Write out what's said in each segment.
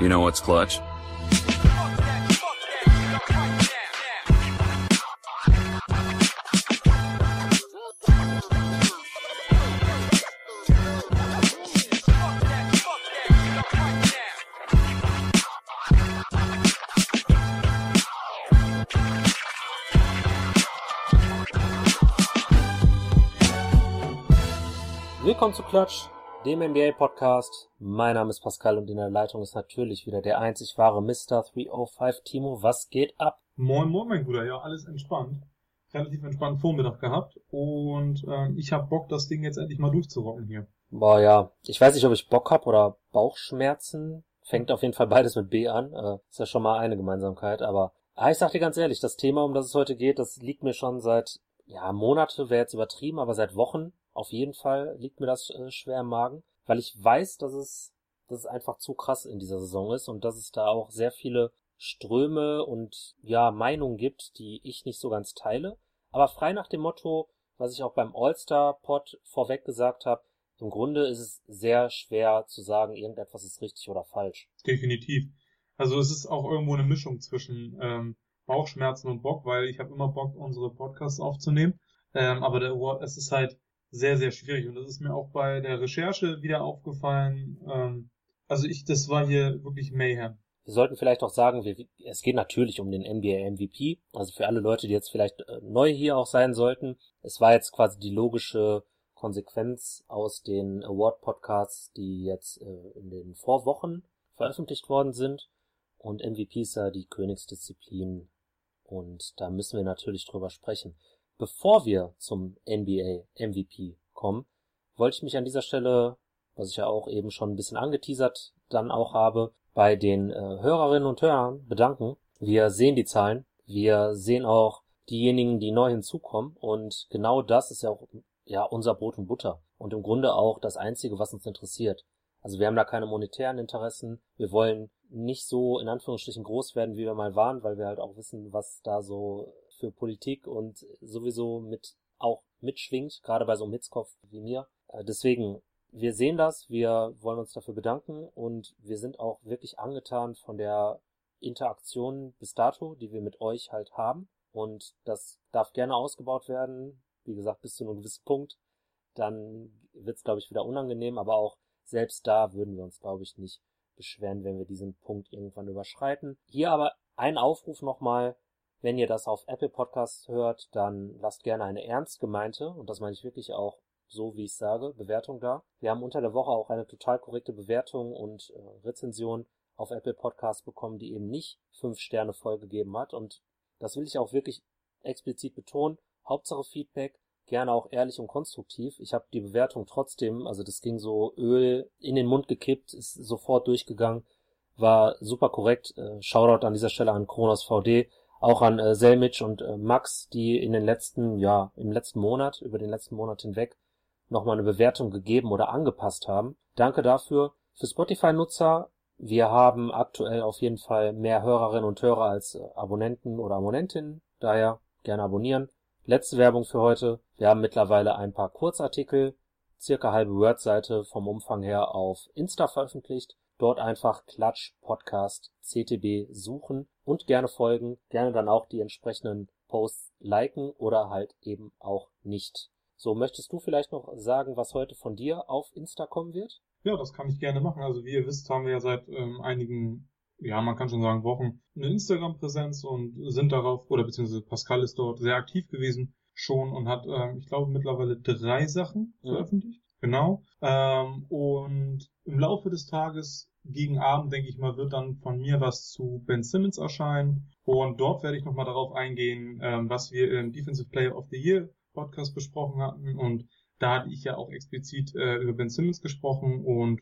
You know what's clutch? Willkommen zu Klatsch, dem NBA-Podcast. Mein Name ist Pascal und in der Leitung ist natürlich wieder der einzig wahre Mr. 305 Timo. Was geht ab? Moin, moin, mein Bruder. Ja, alles entspannt. Relativ entspannten Vormittag gehabt und ähm, ich hab Bock, das Ding jetzt endlich mal durchzurocken hier. Boah, ja. Ich weiß nicht, ob ich Bock hab oder Bauchschmerzen. Fängt auf jeden Fall beides mit B an. Äh, ist ja schon mal eine Gemeinsamkeit, aber ah, ich sag dir ganz ehrlich, das Thema, um das es heute geht, das liegt mir schon seit, ja, Monate wäre jetzt übertrieben, aber seit Wochen auf jeden Fall liegt mir das äh, schwer im Magen, weil ich weiß, dass es, dass es einfach zu krass in dieser Saison ist und dass es da auch sehr viele Ströme und ja, Meinungen gibt, die ich nicht so ganz teile. Aber frei nach dem Motto, was ich auch beim All-Star-Pod vorweg gesagt habe, im Grunde ist es sehr schwer zu sagen, irgendetwas ist richtig oder falsch. Definitiv. Also es ist auch irgendwo eine Mischung zwischen ähm, Bauchschmerzen und Bock, weil ich habe immer Bock, unsere Podcasts aufzunehmen. Ähm, aber der es ist halt sehr, sehr schwierig. Und das ist mir auch bei der Recherche wieder aufgefallen. Ähm, also ich, das war hier wirklich Mayhem. Wir sollten vielleicht auch sagen, wir, es geht natürlich um den NBA MVP. Also für alle Leute, die jetzt vielleicht äh, neu hier auch sein sollten. Es war jetzt quasi die logische Konsequenz aus den Award-Podcasts, die jetzt äh, in den Vorwochen veröffentlicht worden sind. Und MVP ist ja die Königsdisziplin. Und da müssen wir natürlich drüber sprechen. Bevor wir zum NBA MVP kommen, wollte ich mich an dieser Stelle, was ich ja auch eben schon ein bisschen angeteasert dann auch habe, bei den äh, Hörerinnen und Hörern bedanken. Wir sehen die Zahlen, wir sehen auch diejenigen, die neu hinzukommen und genau das ist ja auch ja unser Brot und Butter und im Grunde auch das einzige, was uns interessiert. Also wir haben da keine monetären Interessen. Wir wollen nicht so in Anführungsstrichen groß werden, wie wir mal waren, weil wir halt auch wissen, was da so für Politik und sowieso mit auch mitschwingt, gerade bei so einem Hitzkopf wie mir. Äh, deswegen, wir sehen das, wir wollen uns dafür bedanken und wir sind auch wirklich angetan von der Interaktion bis dato, die wir mit euch halt haben. Und das darf gerne ausgebaut werden, wie gesagt, bis zu einem gewissen Punkt. Dann wird es, glaube ich, wieder unangenehm, aber auch selbst da würden wir uns, glaube ich, nicht beschweren, wenn wir diesen Punkt irgendwann überschreiten. Hier aber ein Aufruf nochmal, wenn ihr das auf Apple Podcasts hört, dann lasst gerne eine ernst gemeinte, und das meine ich wirklich auch so, wie ich sage, Bewertung da. Wir haben unter der Woche auch eine total korrekte Bewertung und äh, Rezension auf Apple Podcasts bekommen, die eben nicht fünf Sterne vollgegeben hat. Und das will ich auch wirklich explizit betonen. Hauptsache Feedback, gerne auch ehrlich und konstruktiv. Ich habe die Bewertung trotzdem, also das ging so Öl in den Mund gekippt, ist sofort durchgegangen, war super korrekt. Äh, Shoutout an dieser Stelle an Kronos VD auch an äh, Selmic und äh, Max, die in den letzten, ja, im letzten Monat, über den letzten Monat hinweg nochmal eine Bewertung gegeben oder angepasst haben. Danke dafür. Für Spotify-Nutzer, wir haben aktuell auf jeden Fall mehr Hörerinnen und Hörer als äh, Abonnenten oder Abonnentinnen, daher gerne abonnieren. Letzte Werbung für heute. Wir haben mittlerweile ein paar Kurzartikel, circa halbe Word-Seite vom Umfang her auf Insta veröffentlicht. Dort einfach Klatsch Podcast CTB suchen und gerne folgen, gerne dann auch die entsprechenden Posts liken oder halt eben auch nicht. So, möchtest du vielleicht noch sagen, was heute von dir auf Insta kommen wird? Ja, das kann ich gerne machen. Also wie ihr wisst, haben wir ja seit ähm, einigen, ja, man kann schon sagen Wochen, eine Instagram-Präsenz und sind darauf, oder beziehungsweise Pascal ist dort sehr aktiv gewesen schon und hat, ähm, ich glaube, mittlerweile drei Sachen ja. veröffentlicht. Genau. Ähm, und im Laufe des Tages gegen Abend, denke ich mal, wird dann von mir was zu Ben Simmons erscheinen. Und dort werde ich nochmal darauf eingehen, ähm, was wir im Defensive Player of the Year Podcast besprochen hatten. Und da hatte ich ja auch explizit äh, über Ben Simmons gesprochen und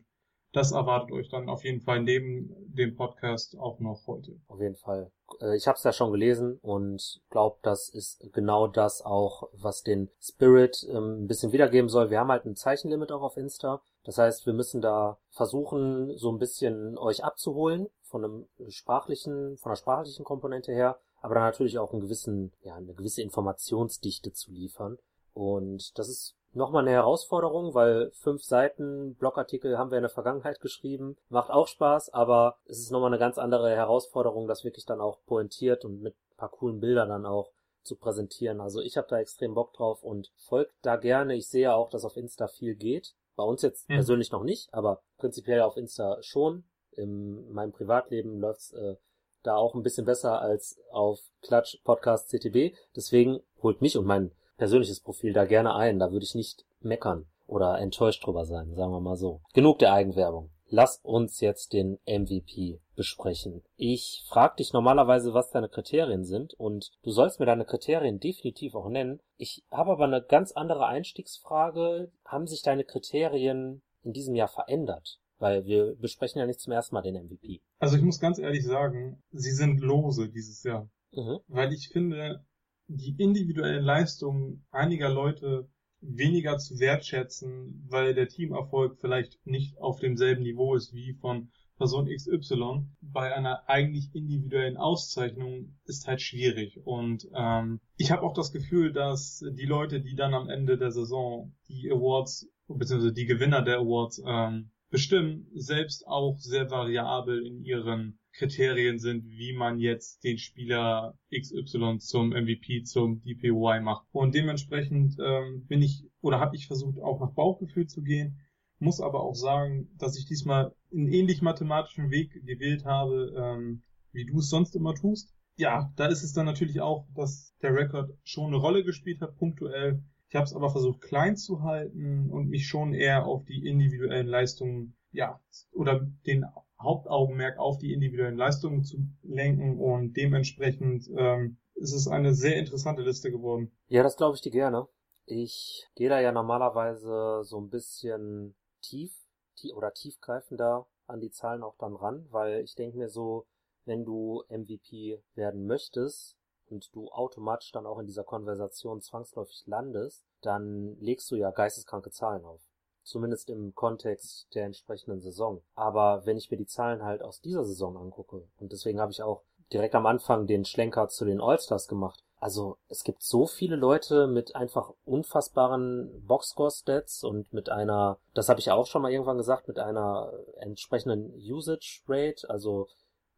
das erwartet euch dann auf jeden Fall neben dem Podcast auch noch heute. Auf jeden Fall. Äh, ich habe es ja schon gelesen und glaube, das ist genau das auch, was den Spirit ähm, ein bisschen wiedergeben soll. Wir haben halt ein Zeichenlimit auch auf Insta. Das heißt, wir müssen da versuchen, so ein bisschen euch abzuholen von einem sprachlichen, von der sprachlichen Komponente her, aber dann natürlich auch einen gewissen, ja, eine gewisse Informationsdichte zu liefern. Und das ist nochmal eine Herausforderung, weil fünf Seiten Blogartikel haben wir in der Vergangenheit geschrieben. Macht auch Spaß, aber es ist nochmal eine ganz andere Herausforderung, das wirklich dann auch pointiert und mit ein paar coolen Bildern dann auch zu präsentieren. Also ich habe da extrem Bock drauf und folgt da gerne. Ich sehe auch, dass auf Insta viel geht. Bei uns jetzt mhm. persönlich noch nicht, aber prinzipiell auf Insta schon. In meinem Privatleben läuft's äh, da auch ein bisschen besser als auf Klatsch Podcast CTB. Deswegen holt mich und mein persönliches Profil da gerne ein. Da würde ich nicht meckern oder enttäuscht drüber sein, sagen wir mal so. Genug der Eigenwerbung. Lass uns jetzt den MVP besprechen. Ich frage dich normalerweise, was deine Kriterien sind und du sollst mir deine Kriterien definitiv auch nennen. Ich habe aber eine ganz andere Einstiegsfrage. Haben sich deine Kriterien in diesem Jahr verändert? Weil wir besprechen ja nicht zum ersten Mal den MVP. Also ich muss ganz ehrlich sagen, sie sind lose dieses Jahr. Mhm. Weil ich finde, die individuellen Leistungen einiger Leute weniger zu wertschätzen, weil der Teamerfolg vielleicht nicht auf demselben Niveau ist wie von Person XY. Bei einer eigentlich individuellen Auszeichnung ist halt schwierig. Und ähm, ich habe auch das Gefühl, dass die Leute, die dann am Ende der Saison die Awards beziehungsweise die Gewinner der Awards ähm, bestimmen, selbst auch sehr variabel in ihren Kriterien sind, wie man jetzt den Spieler XY zum MVP, zum DPY macht. Und dementsprechend ähm, bin ich oder habe ich versucht, auch nach Bauchgefühl zu gehen, muss aber auch sagen, dass ich diesmal einen ähnlich mathematischen Weg gewählt habe, ähm, wie du es sonst immer tust. Ja, da ist es dann natürlich auch, dass der Rekord schon eine Rolle gespielt hat, punktuell. Ich habe es aber versucht klein zu halten und mich schon eher auf die individuellen Leistungen, ja, oder den Hauptaugenmerk auf die individuellen Leistungen zu lenken und dementsprechend ähm, ist es eine sehr interessante Liste geworden. Ja, das glaube ich dir gerne. Ich gehe da ja normalerweise so ein bisschen tief tie oder tiefgreifender an die Zahlen auch dann ran, weil ich denke mir so, wenn du MVP werden möchtest und du automatisch dann auch in dieser Konversation zwangsläufig landest, dann legst du ja geisteskranke Zahlen auf zumindest im Kontext der entsprechenden Saison. Aber wenn ich mir die Zahlen halt aus dieser Saison angucke, und deswegen habe ich auch direkt am Anfang den Schlenker zu den Allstars gemacht. Also es gibt so viele Leute mit einfach unfassbaren Boxscore-Stats und mit einer, das habe ich auch schon mal irgendwann gesagt, mit einer entsprechenden Usage Rate. Also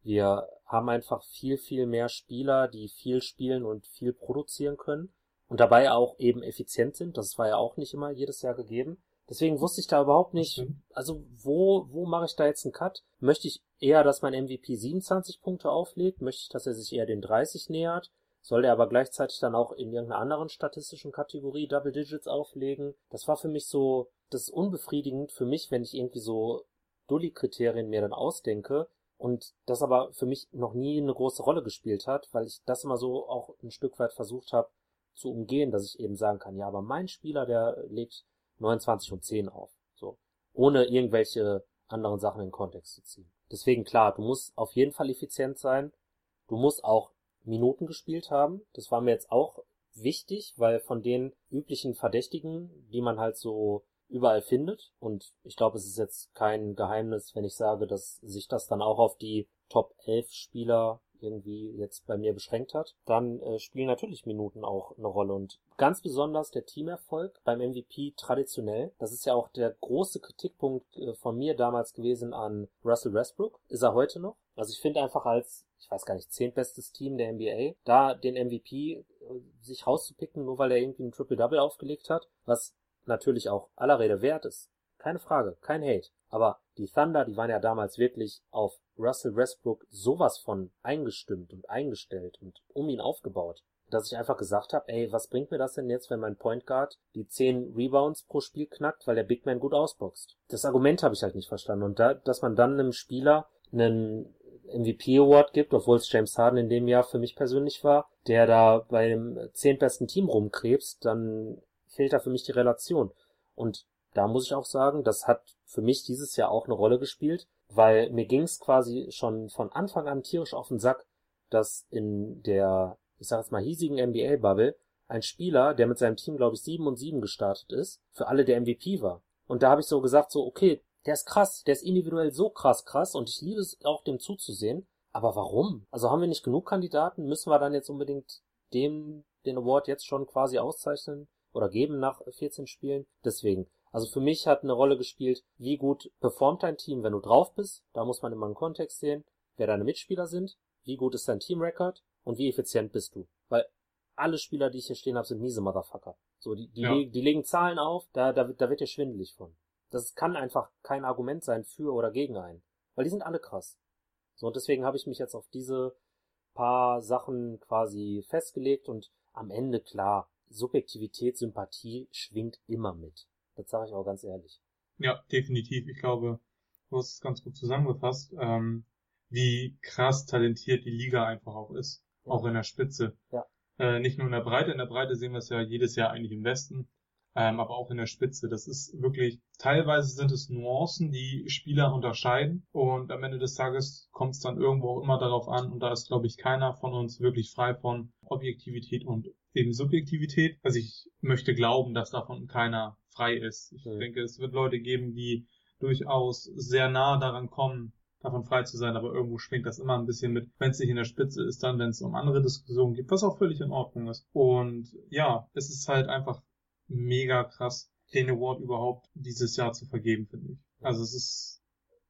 wir haben einfach viel, viel mehr Spieler, die viel spielen und viel produzieren können und dabei auch eben effizient sind. Das war ja auch nicht immer jedes Jahr gegeben. Deswegen wusste ich da überhaupt nicht, also wo, wo mache ich da jetzt einen Cut? Möchte ich eher, dass mein MVP 27 Punkte auflegt? Möchte ich, dass er sich eher den 30 nähert? Soll er aber gleichzeitig dann auch in irgendeiner anderen statistischen Kategorie Double Digits auflegen? Das war für mich so, das ist unbefriedigend für mich, wenn ich irgendwie so Dully-Kriterien mir dann ausdenke und das aber für mich noch nie eine große Rolle gespielt hat, weil ich das immer so auch ein Stück weit versucht habe zu umgehen, dass ich eben sagen kann, ja, aber mein Spieler, der legt 29 und 10 auf. So. Ohne irgendwelche anderen Sachen in den Kontext zu ziehen. Deswegen klar, du musst auf jeden Fall effizient sein. Du musst auch Minuten gespielt haben. Das war mir jetzt auch wichtig, weil von den üblichen Verdächtigen, die man halt so überall findet, und ich glaube, es ist jetzt kein Geheimnis, wenn ich sage, dass sich das dann auch auf die Top 11 Spieler irgendwie jetzt bei mir beschränkt hat, dann äh, spielen natürlich Minuten auch eine Rolle. Und ganz besonders der Teamerfolg beim MVP traditionell, das ist ja auch der große Kritikpunkt äh, von mir damals gewesen an Russell Westbrook, ist er heute noch. Also ich finde einfach als, ich weiß gar nicht, zehntbestes Team der NBA, da den MVP äh, sich rauszupicken, nur weil er irgendwie ein Triple-Double aufgelegt hat, was natürlich auch aller Rede wert ist. Keine Frage, kein Hate. Aber die Thunder, die waren ja damals wirklich auf Russell Westbrook sowas von eingestimmt und eingestellt und um ihn aufgebaut, dass ich einfach gesagt habe, ey, was bringt mir das denn jetzt, wenn mein Point Guard die 10 Rebounds pro Spiel knackt, weil der Big Man gut ausboxt? Das Argument habe ich halt nicht verstanden. Und da, dass man dann einem Spieler einen MVP Award gibt, obwohl es James Harden in dem Jahr für mich persönlich war, der da bei dem zehntbesten Team rumkrebst, dann fehlt da für mich die Relation. Und da muss ich auch sagen, das hat für mich dieses Jahr auch eine Rolle gespielt, weil mir ging es quasi schon von Anfang an tierisch auf den Sack, dass in der, ich sag jetzt mal, hiesigen NBA-Bubble ein Spieler, der mit seinem Team, glaube ich, 7 und 7 gestartet ist, für alle der MVP war. Und da habe ich so gesagt, so, okay, der ist krass, der ist individuell so krass krass und ich liebe es auch, dem zuzusehen. Aber warum? Also haben wir nicht genug Kandidaten? Müssen wir dann jetzt unbedingt dem den Award jetzt schon quasi auszeichnen? Oder geben nach 14 Spielen. Deswegen. Also für mich hat eine Rolle gespielt, wie gut performt dein Team, wenn du drauf bist. Da muss man immer einen Kontext sehen, wer deine Mitspieler sind, wie gut ist dein Teamrecord und wie effizient bist du. Weil alle Spieler, die ich hier stehen habe, sind miese Motherfucker. So, die, die, Ja. die legen Zahlen auf, da, da, da wird dir schwindelig von. Das kann einfach kein Argument sein für oder gegen einen. Weil die sind alle krass. So, und deswegen habe ich mich jetzt auf diese paar Sachen quasi festgelegt und am Ende klar, Subjektivität, Sympathie schwingt immer mit. Das sage ich auch ganz ehrlich. Ja, definitiv. Ich glaube, du hast es ganz gut zusammengefasst, ähm, wie krass talentiert die Liga einfach auch ist. Ja. Auch in der Spitze. Ja. Äh, nicht nur in der Breite, in der Breite sehen wir es ja jedes Jahr eigentlich im Westen, ähm, aber auch in der Spitze. Das ist wirklich, teilweise sind es Nuancen, die Spieler unterscheiden und am Ende des Tages kommt es dann irgendwo auch immer darauf an und da ist, glaube ich, keiner von uns wirklich frei von Objektivität und eben Subjektivität. Also ich möchte glauben, dass davon keiner frei ist. Ich Mhm. denke, es wird Leute geben, die durchaus sehr nah daran kommen, davon frei zu sein, aber irgendwo schwingt das immer ein bisschen mit, wenn es nicht in der Spitze ist, dann, wenn es um andere Diskussionen geht, was auch völlig in Ordnung ist. Und ja, es ist halt einfach mega krass, den Award überhaupt dieses Jahr zu vergeben, finde ich. Also es ist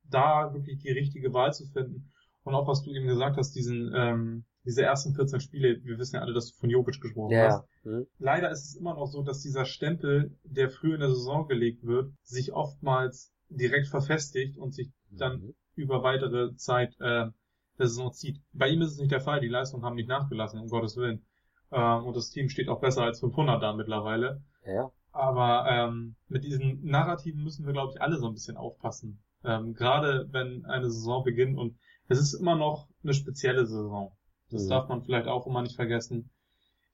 da wirklich die richtige Wahl zu finden. Und auch was du eben gesagt hast, diesen, ähm, diese ersten 14 Spiele, wir wissen ja alle, dass du von Jokic gesprochen hast. Ja, hm? Leider ist es immer noch so, dass dieser Stempel, der früh in der Saison gelegt wird, sich oftmals direkt verfestigt und sich dann Mhm. über weitere Zeit äh, der Saison zieht. Bei ihm ist es nicht der Fall, die Leistungen haben nicht nachgelassen, um Gottes Willen. Ähm, und das Team steht auch besser als 500 da mittlerweile. ja. Aber ähm, mit diesen Narrativen müssen wir, glaube ich, alle so ein bisschen aufpassen. Ähm, Gerade wenn eine Saison beginnt und es ist immer noch eine spezielle Saison. Das Mhm. darf man vielleicht auch immer nicht vergessen.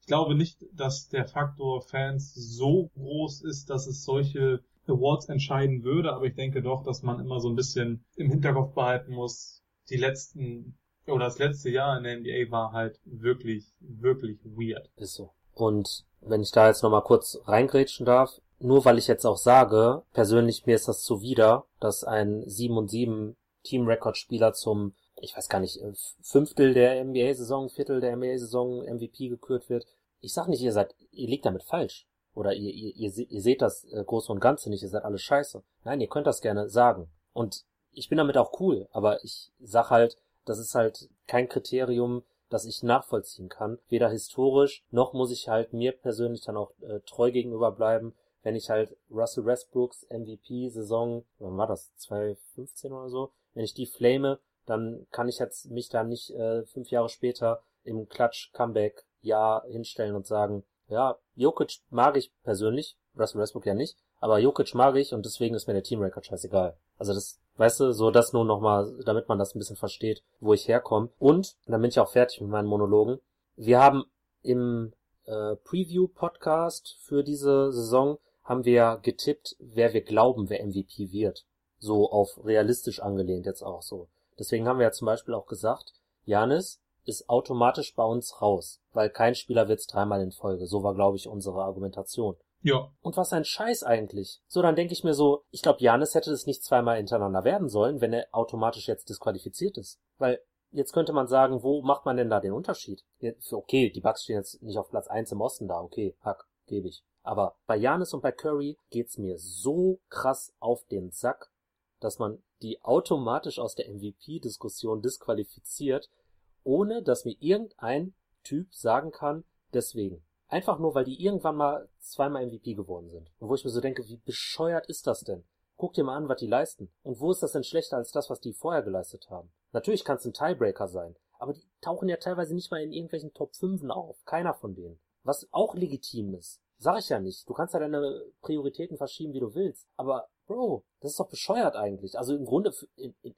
Ich glaube nicht, dass der Faktor Fans so groß ist, dass es solche Awards entscheiden würde, aber ich denke doch, dass man immer so ein bisschen im Hinterkopf behalten muss, die letzten oder das letzte Jahr in der NBA war halt wirklich, wirklich weird. Ist so. Und wenn ich da jetzt nochmal kurz reingrätschen darf, nur weil ich jetzt auch sage, persönlich mir ist das zuwider, dass ein 7 und 7 Team-Record-Spieler zum, ich weiß gar nicht, äh, Fünftel der NBA-Saison, Viertel der NBA-Saison MVP gekürt wird. Ich sag nicht, ihr seid, ihr liegt damit falsch. Oder ihr, ihr, ihr, se- ihr seht das äh, Große und Ganze nicht, ihr seid alle scheiße. Nein, ihr könnt das gerne sagen. Und ich bin damit auch cool, aber ich sag halt, das ist halt kein Kriterium, das ich nachvollziehen kann. Weder historisch, noch muss ich halt mir persönlich dann auch äh, treu gegenüber bleiben, wenn ich halt Russell Westbrooks MVP-Saison, wann war das, 2015 oder so, wenn ich die flame, dann kann ich jetzt mich da nicht äh, fünf Jahre später im Klatsch-Comeback-Jahr hinstellen und sagen, ja, Jokic mag ich persönlich, Russell Westbrook ja nicht, aber Jokic mag ich und deswegen ist mir der Teamrecord scheißegal. Also das, weißt du, so das nur nochmal, damit man das ein bisschen versteht, wo ich herkomme. Und, dann bin ich auch fertig mit meinen Monologen. Wir haben im äh, Preview-Podcast für diese Saison haben wir getippt, wer wir glauben, wer MVP wird. So auf realistisch angelehnt jetzt auch so. Deswegen haben wir ja zum Beispiel auch gesagt, Janis ist automatisch bei uns raus, weil kein Spieler wird's dreimal in Folge. So war, glaube ich, unsere Argumentation. Ja, Und was ein Scheiß eigentlich. So, dann denke ich mir so, ich glaube, Janis hätte es nicht zweimal hintereinander werden sollen, wenn er automatisch jetzt disqualifiziert ist. Weil jetzt könnte man sagen, wo macht man denn da den Unterschied? Okay, die Bucks stehen jetzt nicht auf Platz 1 im Osten da, okay, hack, gebe ich. Aber bei Janis und bei Curry geht's mir so krass auf den Sack, dass man die automatisch aus der MVP-Diskussion disqualifiziert, ohne dass mir irgendein Typ sagen kann, deswegen. Einfach nur, weil die irgendwann mal zweimal MVP geworden sind. Und wo ich mir so denke, wie bescheuert ist das denn? Guck dir mal an, was die leisten. Und wo ist das denn schlechter als das, was die vorher geleistet haben? Natürlich kann es ein Tiebreaker sein, aber die tauchen ja teilweise nicht mal in irgendwelchen Top 5 auf. Keiner von denen. Was auch legitim ist. Sag ich ja nicht. Du kannst ja deine Prioritäten verschieben, wie du willst. Aber, Bro, das ist doch bescheuert eigentlich. Also im Grunde, in, in,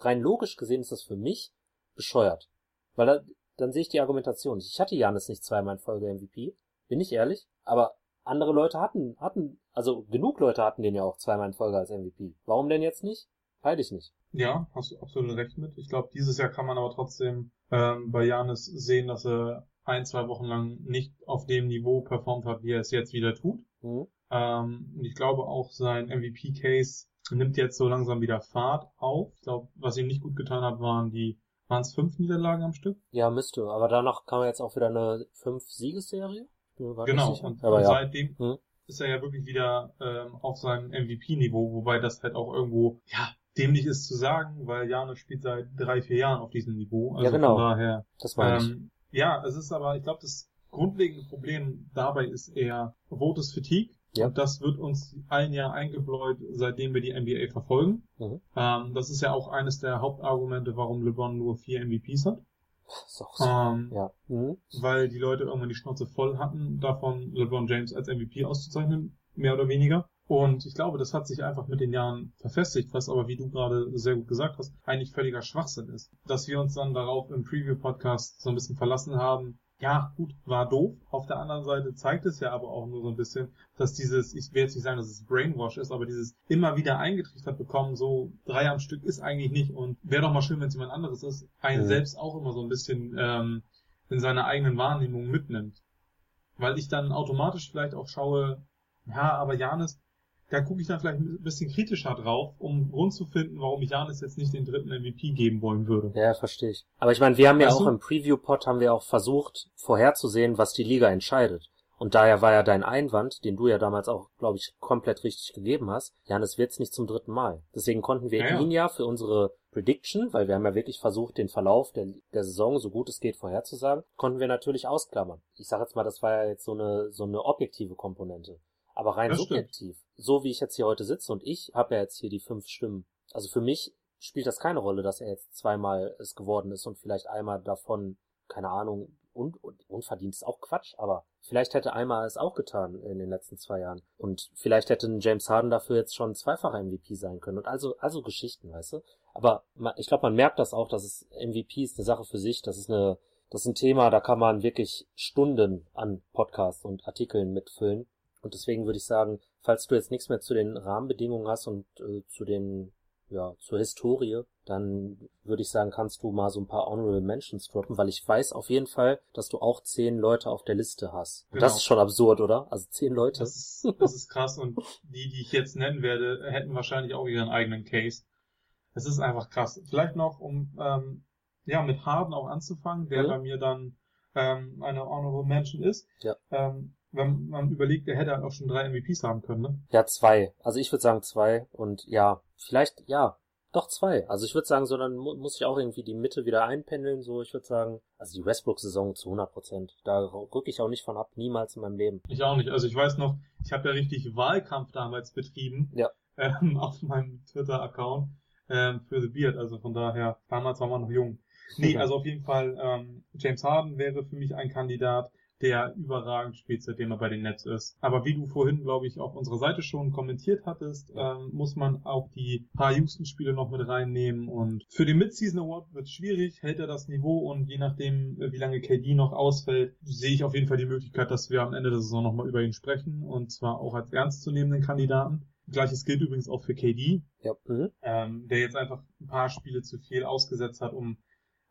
rein logisch gesehen ist das für mich bescheuert. Weil da, dann sehe ich die Argumentation nicht. Ich hatte Janis nicht zweimal in Folge MVP, bin ich ehrlich, aber andere Leute hatten, hatten, also genug Leute hatten den ja auch zweimal in Folge als MVP. Warum denn jetzt nicht? Heil ich nicht. Ja, hast du absolut recht mit. Ich glaube, dieses Jahr kann man aber trotzdem ähm, bei Janis sehen, dass er ein, zwei Wochen lang nicht auf dem Niveau performt hat, wie er es jetzt wieder tut. Hm? Ähm, und ich glaube auch sein MVP-Case nimmt jetzt so langsam wieder Fahrt auf. Ich glaube, was ihm nicht gut getan hat, waren die, waren es fünf Niederlagen am Stück? Ja, müsste. Aber danach kam jetzt auch wieder eine 5-Siegesserie. Mir war Genau, und, und ja. seitdem Hm. ist er ja wirklich wieder ähm, auf seinem MVP-Niveau, wobei das halt auch irgendwo, ja, dämlich ist zu sagen, weil Janis spielt seit drei, vier Jahren auf diesem Niveau. Also Ja, genau. Von daher, Das meine ich. ähm, ja, es ist aber, ich glaube, das grundlegende Problem dabei ist eher Voters Fatigue. Ja. Und das wird uns allen ja eingebläut, seitdem wir die NBA verfolgen. Mhm. Ähm, das ist ja auch eines der Hauptargumente, warum LeBron nur vier MVPs hat. So. Ähm, Ja. Mhm. weil die Leute irgendwann die Schnauze voll hatten, davon LeBron James als MVP auszuzeichnen, mehr oder weniger. Und ich glaube, das hat sich einfach mit den Jahren verfestigt, was aber, wie du gerade sehr gut gesagt hast, eigentlich völliger Schwachsinn ist. Dass wir uns dann darauf im Preview-Podcast so ein bisschen verlassen haben, ja, gut, war doof. Auf der anderen Seite zeigt es ja aber auch nur so ein bisschen, dass dieses, ich will jetzt nicht sagen, dass es Brainwash ist, aber dieses immer wieder eingetrichtert bekommen, so drei am Stück ist eigentlich nicht und wäre doch mal schön, wenn es jemand anderes ist, einen Mhm. selbst auch immer so ein bisschen ähm, in seiner eigenen Wahrnehmung mitnimmt. Weil ich dann automatisch vielleicht auch schaue, ja, aber Janis, da gucke ich dann vielleicht ein bisschen kritischer drauf, um Grund zu finden, warum ich Janis jetzt nicht den dritten MVP geben wollen würde. Ja, verstehe ich. Aber ich meine, wir haben ja Weißt auch im Preview-Pod haben wir auch versucht, vorherzusehen, was die Liga entscheidet. Und daher war ja dein Einwand, den du ja damals auch, glaube ich, komplett richtig gegeben hast, Janis wird's nicht zum dritten Mal. Deswegen konnten wir ja. ihn ja für unsere Prediction, weil wir haben ja wirklich versucht, den Verlauf der, der Saison so gut es geht vorherzusagen, konnten wir natürlich ausklammern. Ich sage jetzt mal, das war ja jetzt so eine so eine objektive Komponente. Aber rein Das stimmt. subjektiv, so wie ich jetzt hier heute sitze und ich habe ja jetzt hier die fünf Stimmen. Also für mich spielt das keine Rolle, dass er jetzt zweimal es geworden ist und vielleicht einmal davon, keine Ahnung, und, und unverdient ist auch Quatsch, aber vielleicht hätte einmal es auch getan in den letzten zwei Jahren. Und vielleicht hätte ein James Harden dafür jetzt schon zweifacher MVP sein können. Und also, also Geschichten, weißt du? Aber ma- ich glaube, man merkt das auch, dass es MVP ist eine Sache für sich, das ist eine, das ist ein Thema, da kann man wirklich Stunden an Podcasts und Artikeln mitfüllen. Und deswegen würde ich sagen, falls du jetzt nichts mehr zu den Rahmenbedingungen hast und äh, zu den, ja, zur Historie, dann würde ich sagen, kannst du mal so ein paar Honorable Mentions droppen, weil ich weiß auf jeden Fall, dass du auch zehn Leute auf der Liste hast. Und das Genau. ist schon absurd, oder? Also zehn Leute. Das ist, das ist krass und die, die ich jetzt nennen werde, hätten wahrscheinlich auch ihren eigenen Case. Es ist einfach krass. Vielleicht noch, um ähm, ja mit Harden auch anzufangen, der Mhm. bei mir dann ähm, eine Honorable Mention ist. Ja. Ähm, wenn man überlegt, der hätte halt auch schon drei MVPs haben können, ne? Ja, zwei. Also ich würde sagen zwei und ja, vielleicht, ja, doch zwei. Also ich würde sagen, so dann mu muss ich auch irgendwie die Mitte wieder einpendeln, so ich würde sagen, also die Westbrook-Saison zu 100 Prozent. Da rücke ich auch nicht von ab, niemals in meinem Leben. Ich auch nicht. Also ich weiß noch, ich habe ja richtig Wahlkampf damals betrieben Ja. ähm, auf meinem Twitter-Account ähm, für The Beard. Also von daher, damals war man noch jung. Nee, also auf jeden Fall, ähm, James Harden wäre für mich ein Kandidat, der überragend spielt, seitdem er bei den Nets ist. Aber wie du vorhin, glaube ich, auf unserer Seite schon kommentiert hattest, ähm, muss man auch die paar Houston-Spiele noch mit reinnehmen. Und für den Mid-Season Award wird es schwierig, hält er das Niveau und je nachdem, äh, wie lange KD noch ausfällt, sehe ich auf jeden Fall die Möglichkeit, dass wir am Ende der Saison nochmal über ihn sprechen und zwar auch als ernstzunehmenden Kandidaten. Gleiches gilt übrigens auch für KD, Ja, mhm. ähm, der jetzt einfach ein paar Spiele zu viel ausgesetzt hat, um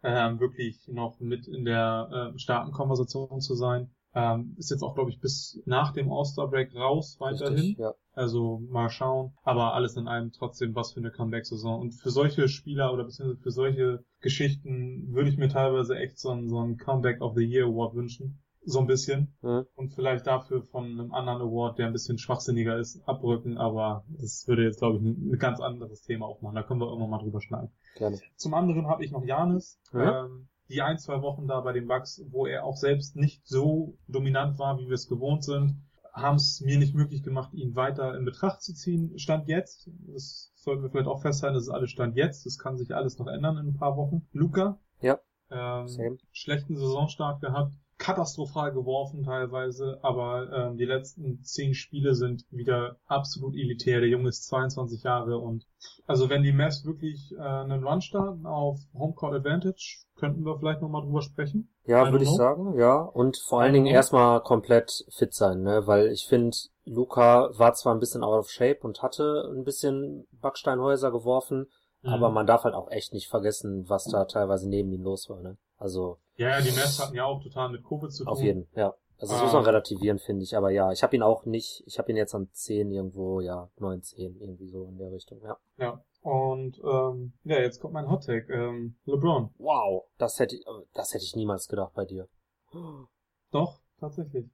ähm, wirklich noch mit in der äh, starken Konversation zu sein. Ähm, ist jetzt auch, glaube ich, bis nach dem All-Star-Break raus weiterhin. richtig, ja. Also mal schauen. Aber alles in allem trotzdem was für eine Comeback-Saison. Und für solche Spieler oder beziehungsweise für solche Geschichten würde ich mir teilweise echt so einen, so einen Comeback of the Year Award wünschen. So ein bisschen. Mhm. Und vielleicht dafür von einem anderen Award, der ein bisschen schwachsinniger ist, abrücken. Aber das würde jetzt, glaube ich, ein, ein ganz anderes Thema aufmachen. Da können wir irgendwann mal drüber schneiden. Gerne. Zum anderen habe ich noch Janis. Mhm. Ähm, die ein, zwei Wochen da bei den Bucks, wo er auch selbst nicht so dominant war, wie wir es gewohnt sind, haben es mir nicht möglich gemacht, ihn weiter in Betracht zu ziehen. Stand jetzt, das sollten wir vielleicht auch festhalten, das ist alles Stand jetzt. Das kann sich alles noch ändern in ein paar Wochen. Luca. Ja. Ähm, Same. schlechten Saisonstart gehabt. Katastrophal geworfen teilweise, aber ähm, die letzten zehn Spiele sind wieder absolut elitär. Der Junge ist 22 Jahre und also wenn die Mavs wirklich äh, einen Run starten auf Homecourt Advantage, könnten wir vielleicht nochmal drüber sprechen. Ja, würde ich sagen, ja. Und vor allen Dingen erstmal komplett fit sein, ne? Weil ich finde, Luca war zwar ein bisschen out of shape und hatte ein bisschen Backsteinhäuser geworfen, Mhm. aber man darf halt auch echt nicht vergessen, was da teilweise neben ihm los war, ne? Also Ja, ja, die Mavs hatten ja auch total mit Covid zu tun. auf jeden, ja. Also das Ah. muss man relativieren, finde ich. Aber ja, ich habe ihn auch nicht, ich habe ihn jetzt an 10 irgendwo, ja, 9, 10, irgendwie so in der Richtung, ja. Ja. Und ähm, ja, jetzt kommt mein Hot Take. Ähm, LeBron. Wow, das hätte ich, das hätte ich niemals gedacht bei dir. Doch, tatsächlich.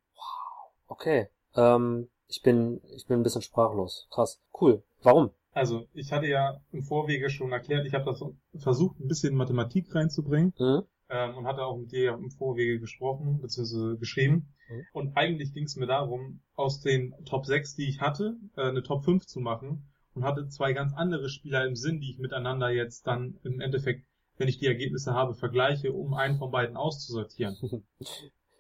Okay. Ähm, ich bin, ich bin ein bisschen sprachlos. Krass. Cool. Warum? Also, ich hatte ja im Vorwege schon erklärt, ich habe das versucht, ein bisschen Mathematik reinzubringen. Mhm. Ähm, und hatte auch mit dir im Vorwege gesprochen, beziehungsweise geschrieben. Mhm. Und eigentlich ging es mir darum, aus den Top 6, die ich hatte, äh, eine Top 5 zu machen. Und hatte zwei ganz andere Spieler im Sinn, die ich miteinander jetzt dann im Endeffekt, wenn ich die Ergebnisse habe, vergleiche, um einen von beiden auszusortieren.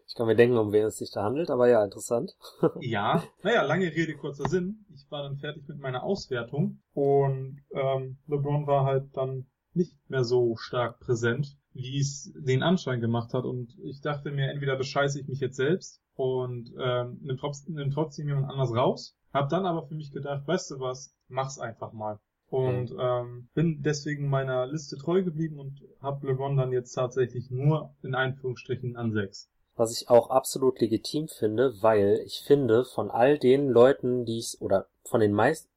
Ich kann mir denken, um wen es sich da handelt, aber ja, interessant. Ja, naja, lange Rede, kurzer Sinn. Ich war dann fertig mit meiner Auswertung und ähm, LeBron war halt dann nicht mehr so stark präsent, wie es den Anschein gemacht hat. Und ich dachte mir, entweder bescheiße ich mich jetzt selbst und ähm, nimm, trotzdem, nimm trotzdem jemand anders raus. Hab dann aber für mich gedacht, weißt du was, mach's einfach mal. Und ähm, bin deswegen meiner Liste treu geblieben und habe LeBron dann jetzt tatsächlich nur in Anführungsstrichen an sechs. Was ich auch absolut legitim finde, weil ich finde, von all den Leuten, die ich, oder von den meisten,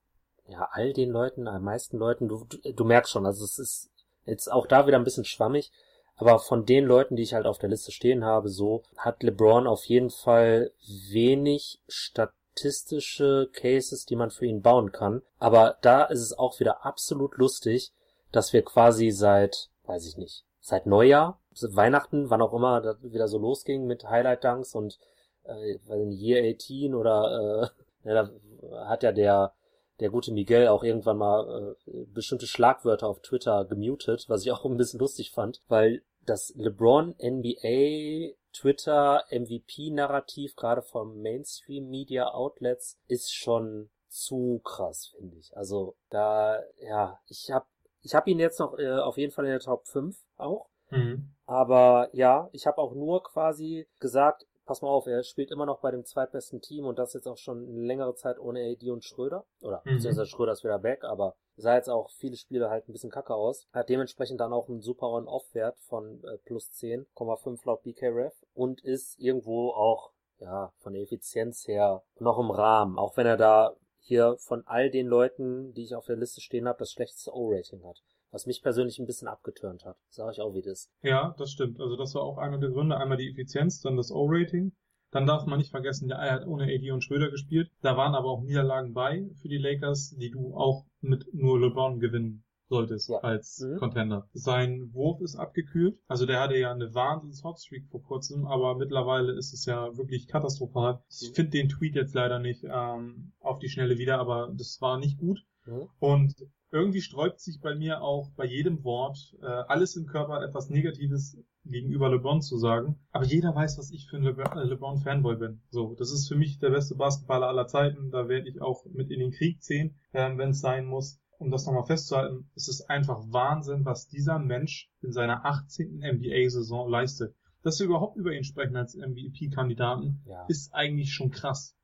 ja, all den Leuten, am meisten Leuten, du, du, du merkst schon, also es ist jetzt auch da wieder ein bisschen schwammig, aber von den Leuten, die ich halt auf der Liste stehen habe, so hat LeBron auf jeden Fall wenig statistische Cases, die man für ihn bauen kann. Aber da ist es auch wieder absolut lustig, dass wir quasi seit, weiß ich nicht, seit Neujahr, Weihnachten, wann auch immer wieder so losging mit Highlight Dunks und äh, Year 18 oder äh, ja, da hat ja der der gute Miguel auch irgendwann mal äh, bestimmte Schlagwörter auf Twitter gemutet, was ich auch ein bisschen lustig fand, weil das LeBron NBA Twitter MVP Narrativ gerade vom Mainstream Media Outlets ist schon zu krass, finde ich. Also da ja, ich habe ich habe ihn jetzt noch äh, auf jeden Fall in der Top 5 auch. Mhm. Aber ja, ich habe auch nur quasi gesagt, pass mal auf, er spielt immer noch bei dem zweitbesten Team und das jetzt auch schon eine längere Zeit ohne AD und Schröder. Oder Mhm. beziehungsweise Schröder ist wieder back, aber sah jetzt auch viele Spiele halt ein bisschen kacke aus. Hat dementsprechend dann auch einen super On-Off-Wert von äh, plus 10,5 laut BKRF und ist irgendwo auch, ja, von der Effizienz her noch im Rahmen. Auch wenn er da hier von all den Leuten, die ich auf der Liste stehen habe, das schlechteste O-Rating hat. Was mich persönlich ein bisschen abgeturnt hat. Sag ich auch, wie das. Ja, das stimmt. Also das war auch einer der Gründe. Einmal die Effizienz, dann das O-Rating. Dann darf man nicht vergessen, der er hat ohne AD und Schröder gespielt. Da waren aber auch Niederlagen bei für die Lakers, die du auch mit nur LeBron gewinnen solltest Ja. als Mhm. Contender. Sein Wurf ist abgekühlt. Also der hatte ja eine wahnsinns Hotstreak vor kurzem, aber mittlerweile ist es ja wirklich katastrophal. Ich Mhm. finde den Tweet jetzt leider nicht ähm, auf die Schnelle wieder, aber das war nicht gut. Mhm. Und irgendwie sträubt sich bei mir auch bei jedem Wort äh, alles im Körper etwas Negatives gegenüber LeBron zu sagen. Aber jeder weiß, was ich für ein Le äh, LeBron-Fanboy bin. So, das ist für mich der beste Basketballer aller Zeiten. Da werde ich auch mit in den Krieg ziehen, ähm, wenn es sein muss. Um das nochmal festzuhalten, es ist einfach Wahnsinn, was dieser Mensch in seiner 18. NBA-Saison leistet. Dass wir überhaupt über ihn sprechen als MVP-Kandidaten, Ja. ist eigentlich schon krass.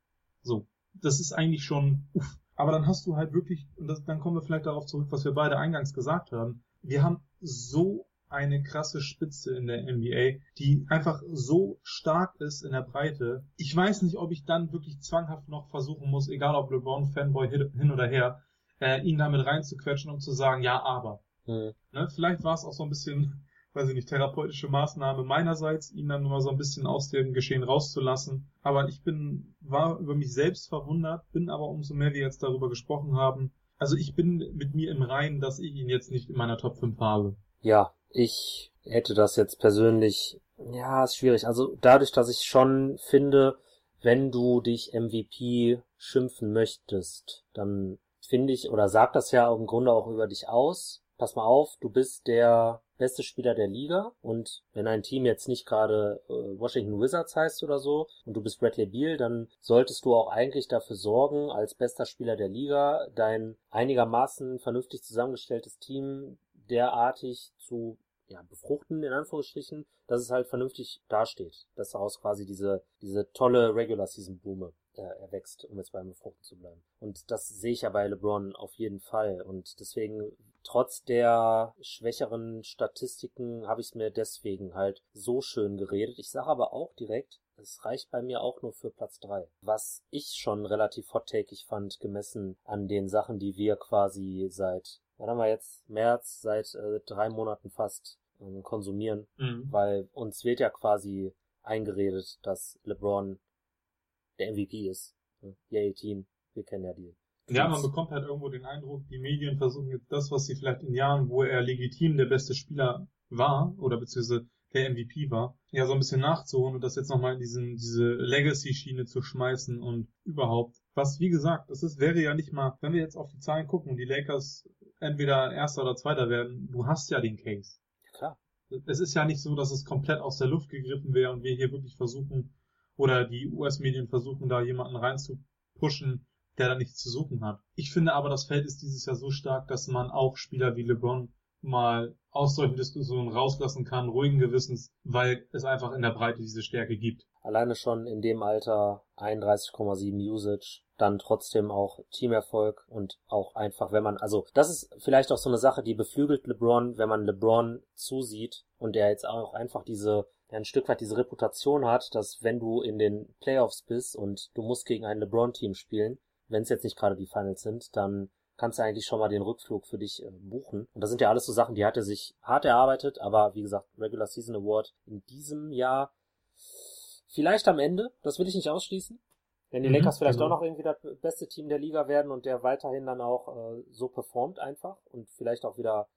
So, das ist eigentlich schon, uff. Aber dann hast du halt wirklich, und das, dann kommen wir vielleicht darauf zurück, was wir beide eingangs gesagt haben. Wir haben so eine krasse Spitze in der NBA, die einfach so stark ist in der Breite. Ich weiß nicht, ob ich dann wirklich zwanghaft noch versuchen muss, egal ob LeBron Fanboy hin hin oder her, äh, ihn damit reinzuquetschen, um zu sagen, ja, aber. Mhm. Ne? Vielleicht war es auch so ein bisschen, weiß ich nicht, therapeutische Maßnahme meinerseits, ihn dann mal so ein bisschen aus dem Geschehen rauszulassen. Aber ich bin, war über mich selbst verwundert, bin aber umso mehr wir jetzt darüber gesprochen haben. Also ich bin mit mir im Reinen, dass ich ihn jetzt nicht in meiner Top 5 habe. Ja, ich hätte das jetzt persönlich, ja, ist schwierig. Also dadurch, dass ich schon finde, wenn du dich MVP schimpfen möchtest, dann finde ich, oder sag das ja im Grunde auch über dich aus. Pass mal auf, du bist der beste Spieler der Liga und wenn ein Team jetzt nicht gerade äh, Washington Wizards heißt oder so und du bist Bradley Beal, dann solltest du auch eigentlich dafür sorgen, als bester Spieler der Liga dein einigermaßen vernünftig zusammengestelltes Team derartig zu ja, befruchten, in Anführungsstrichen, dass es halt vernünftig dasteht, dass daraus quasi diese, diese tolle Regular Season Blume äh, erwächst, um jetzt beim Befruchten zu bleiben. Und das sehe ich ja bei LeBron auf jeden Fall. Und deswegen, trotz der schwächeren Statistiken, habe ich es mir deswegen halt so schön geredet. Ich sage aber auch direkt, es reicht bei mir auch nur für Platz drei. Was ich schon relativ hot-takeig fand, gemessen an den Sachen, die wir quasi seit, was haben wir jetzt, März, seit äh, drei Monaten fast ähm, konsumieren. Mhm. Weil uns wird ja quasi eingeredet, dass LeBron der MVP ist. Yay Team, wir kennen ja die. Ja, man bekommt halt irgendwo den Eindruck, die Medien versuchen jetzt das, was sie vielleicht in Jahren, wo er legitim der beste Spieler war, oder beziehungsweise der MVP war, ja so ein bisschen nachzuholen und das jetzt nochmal in diesen, diese Legacy-Schiene zu schmeißen und überhaupt. Was, wie gesagt, das ist, wäre ja nicht mal, wenn wir jetzt auf die Zahlen gucken und die Lakers entweder Erster oder Zweiter werden, du hast ja den Case. Klar. Es ist ja nicht so, dass es komplett aus der Luft gegriffen wäre und wir hier wirklich versuchen, oder die US-Medien versuchen, da jemanden reinzupushen, der da nichts zu suchen hat. Ich finde aber, das Feld ist dieses Jahr so stark, dass man auch Spieler wie LeBron mal aus solchen Diskussionen rauslassen kann, ruhigen Gewissens, weil es einfach in der Breite diese Stärke gibt. Alleine schon in dem Alter 31,7 Usage, dann trotzdem auch Teamerfolg und auch einfach, wenn man, also das ist vielleicht auch so eine Sache, die beflügelt LeBron, wenn man LeBron zusieht und der jetzt auch einfach diese ein Stück weit diese Reputation hat, dass wenn du in den Playoffs bist und du musst gegen ein LeBron-Team spielen, wenn es jetzt nicht gerade die Finals sind, dann kannst du eigentlich schon mal den Rückflug für dich äh, buchen. Und das sind ja alles so Sachen, die hat er sich hart erarbeitet, aber wie gesagt, Regular Season Award in diesem Jahr vielleicht am Ende, das will ich nicht ausschließen. Wenn die mhm, Lakers vielleicht genau. auch noch irgendwie das beste Team der Liga werden und der weiterhin dann auch äh, so performt einfach und vielleicht auch wieder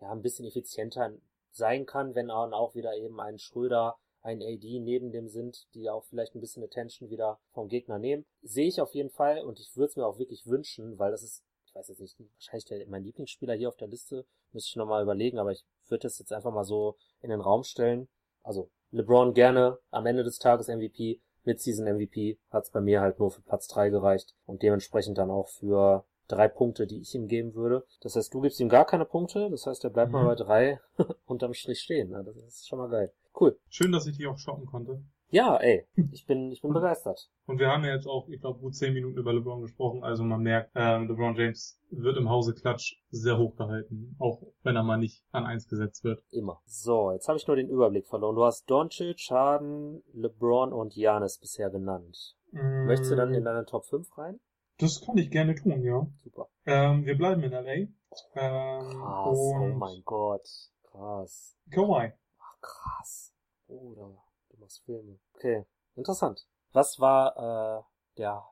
ja ein bisschen effizienter sein kann, wenn dann auch wieder eben ein Schröder, ein AD neben dem sind, die auch vielleicht ein bisschen Attention wieder vom Gegner nehmen. Sehe ich auf jeden Fall und ich würde es mir auch wirklich wünschen, weil das ist ich weiß jetzt nicht, wahrscheinlich der, mein Lieblingsspieler hier auf der Liste, müsste ich nochmal überlegen, aber ich würde das jetzt einfach mal so in den Raum stellen. Also LeBron gerne am Ende des Tages MVP, Mid-Season MVP, hat's bei mir halt nur für Platz drei gereicht und dementsprechend dann auch für drei Punkte, die ich ihm geben würde. Das heißt, du gibst ihm gar keine Punkte, das heißt, er bleibt mhm. mal bei drei unterm Strich stehen. Das ist schon mal geil. Cool. Schön, dass ich dich auch shoppen konnte. Ja, ey, ich bin, ich bin begeistert. Und wir haben ja jetzt auch, ich glaube, gut zehn Minuten über LeBron gesprochen. Also man merkt, ähm, LeBron James wird im Hause Klatsch sehr hoch gehalten, auch wenn er mal nicht an eins gesetzt wird. Immer. So, jetzt habe ich nur den Überblick verloren. Du hast Doncic, Harden, LeBron und Janis bisher genannt. Mm. Möchtest du dann in deine Top 5 rein? Das kann ich gerne tun, ja. Super. Ähm, wir bleiben in LA. Ähm, krass, oh mein Gott. Krass. Kawhi. Ach, krass. Bruder. Machst Filme. Okay, interessant. Was war äh, der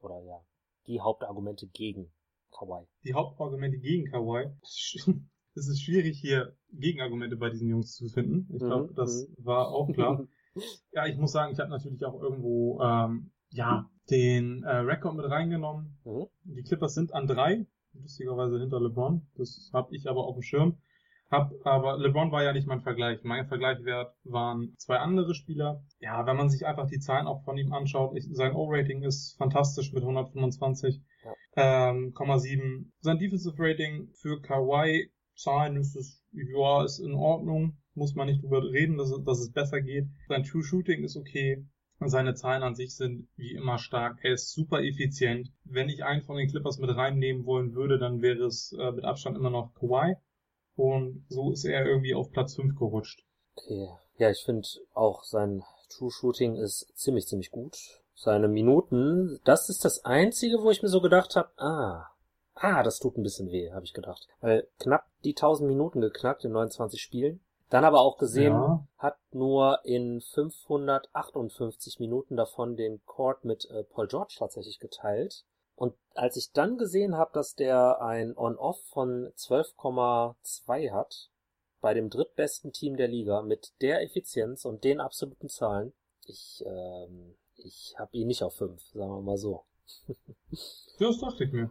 oder ja die Hauptargumente gegen Kawaii? Die Hauptargumente gegen Kawaii. Es ist schwierig hier Gegenargumente bei diesen Jungs zu finden. Ich glaube, mhm. das mhm. war auch klar. ja, ich muss sagen, ich habe natürlich auch irgendwo ähm, ja den äh, Rekord mit reingenommen. Mhm. Die Clippers sind an drei, lustigerweise hinter LeBron. Das habe ich aber auf dem Schirm. Hab, aber LeBron war ja nicht mein Vergleich. Mein Vergleichwert waren zwei andere Spieler. Ja, wenn man sich einfach die Zahlen auch von ihm anschaut, ich, sein O-Rating ist fantastisch mit 125,7. Ja. Ähm, sein Defensive Rating für Kawhi Zahlen ist es, ja, ist in Ordnung. Muss man nicht drüber reden, dass, dass es besser geht. Sein True Shooting ist okay. Seine Zahlen an sich sind wie immer stark. Er ist super effizient. Wenn ich einen von den Clippers mit reinnehmen wollen würde, dann wäre es äh, mit Abstand immer noch Kawhi. Und so ist er irgendwie auf Platz 5 gerutscht. Okay. Ja, ich finde auch sein True Shooting ist ziemlich, ziemlich gut. Seine Minuten, das ist das einzige, wo ich mir so gedacht habe, ah, ah, das tut ein bisschen weh, habe ich gedacht. Weil knapp die 1000 Minuten geknackt in 29 Spielen. Dann aber auch gesehen, ja. hat nur in 558 Minuten davon den Court mit äh, Paul George tatsächlich geteilt. Und als ich dann gesehen habe, dass der ein On-Off von 12,2 hat, bei dem drittbesten Team der Liga mit der Effizienz und den absoluten Zahlen, ich, ähm, ich habe ihn nicht auf 5, sagen wir mal so. ja, das dachte ich mir.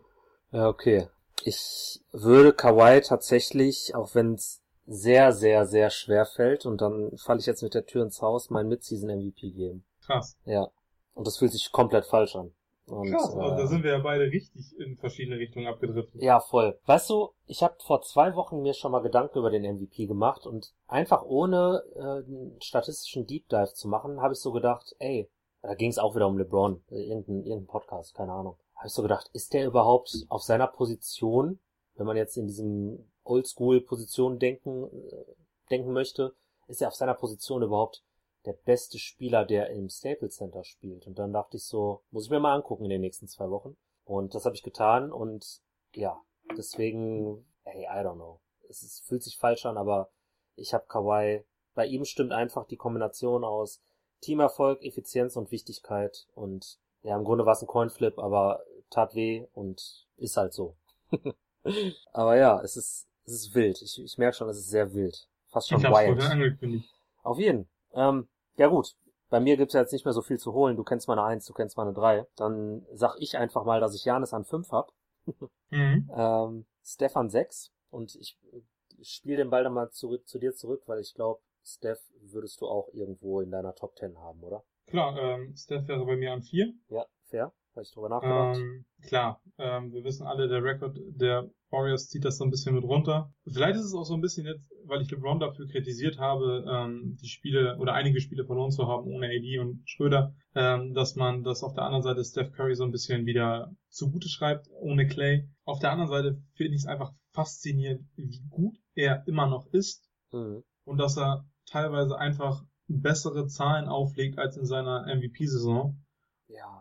Ja, okay. Ich würde Kawhi tatsächlich, auch wenn es sehr, sehr, sehr schwer fällt, und dann falle ich jetzt mit der Tür ins Haus, mein Midseason MVP geben. Krass. Ja. Und das fühlt sich komplett falsch an. Und, Krass, also da sind wir ja beide richtig in verschiedene Richtungen abgedriftet. Ja, voll. Weißt du, ich habe vor zwei Wochen mir schon mal Gedanken über den MVP gemacht und einfach ohne äh, einen statistischen Deep Dive zu machen, habe ich so gedacht, ey, da ging es auch wieder um LeBron, äh, irgendein, irgendein Podcast, keine Ahnung. Habe ich so gedacht, ist der überhaupt auf seiner Position, wenn man jetzt in diesem Oldschool-Position denken, äh, denken möchte, ist er auf seiner Position überhaupt der beste Spieler, der im Staples Center spielt. Und dann dachte ich so, muss ich mir mal angucken in den nächsten zwei Wochen. Und das habe ich getan und ja, deswegen, hey, I don't know. Es ist, fühlt sich falsch an, aber ich habe Kawhi. Bei ihm stimmt einfach die Kombination aus Teamerfolg, Effizienz und Wichtigkeit und ja, im Grunde war es ein Coinflip, aber tat weh und ist halt so. aber ja, es ist, es ist wild. Ich, ich merke schon, es ist sehr wild. Fast schon ich wild. angekündigt. Auf jeden. Ähm, ja gut. Bei mir gibt's ja jetzt nicht mehr so viel zu holen. Du kennst meine Eins, du kennst meine Drei. Dann sag ich einfach mal, dass ich Janis an fünf hab. Mhm. ähm, Stefan sechs und ich spiele den Ball dann mal zurück zu dir zurück, weil ich glaube, Steph würdest du auch irgendwo in deiner Top 10 haben, oder? Klar, ähm, Steph wäre bei mir an vier. Ja, fair. Habe ich drüber nachgedacht. Ähm, klar, ähm, wir wissen alle, der Rekord der Warriors zieht das so ein bisschen mit runter. Vielleicht ist es auch so ein bisschen jetzt, weil ich LeBron dafür kritisiert habe, ähm, die Spiele oder einige Spiele verloren zu haben ohne AD und Schröder, ähm, dass man das auf der anderen Seite Steph Curry so ein bisschen wieder zugute schreibt ohne Clay. Auf der anderen Seite finde ich es einfach faszinierend, wie gut er immer noch ist Mhm. und dass er teilweise einfach bessere Zahlen auflegt als in seiner MVP-Saison. Ja.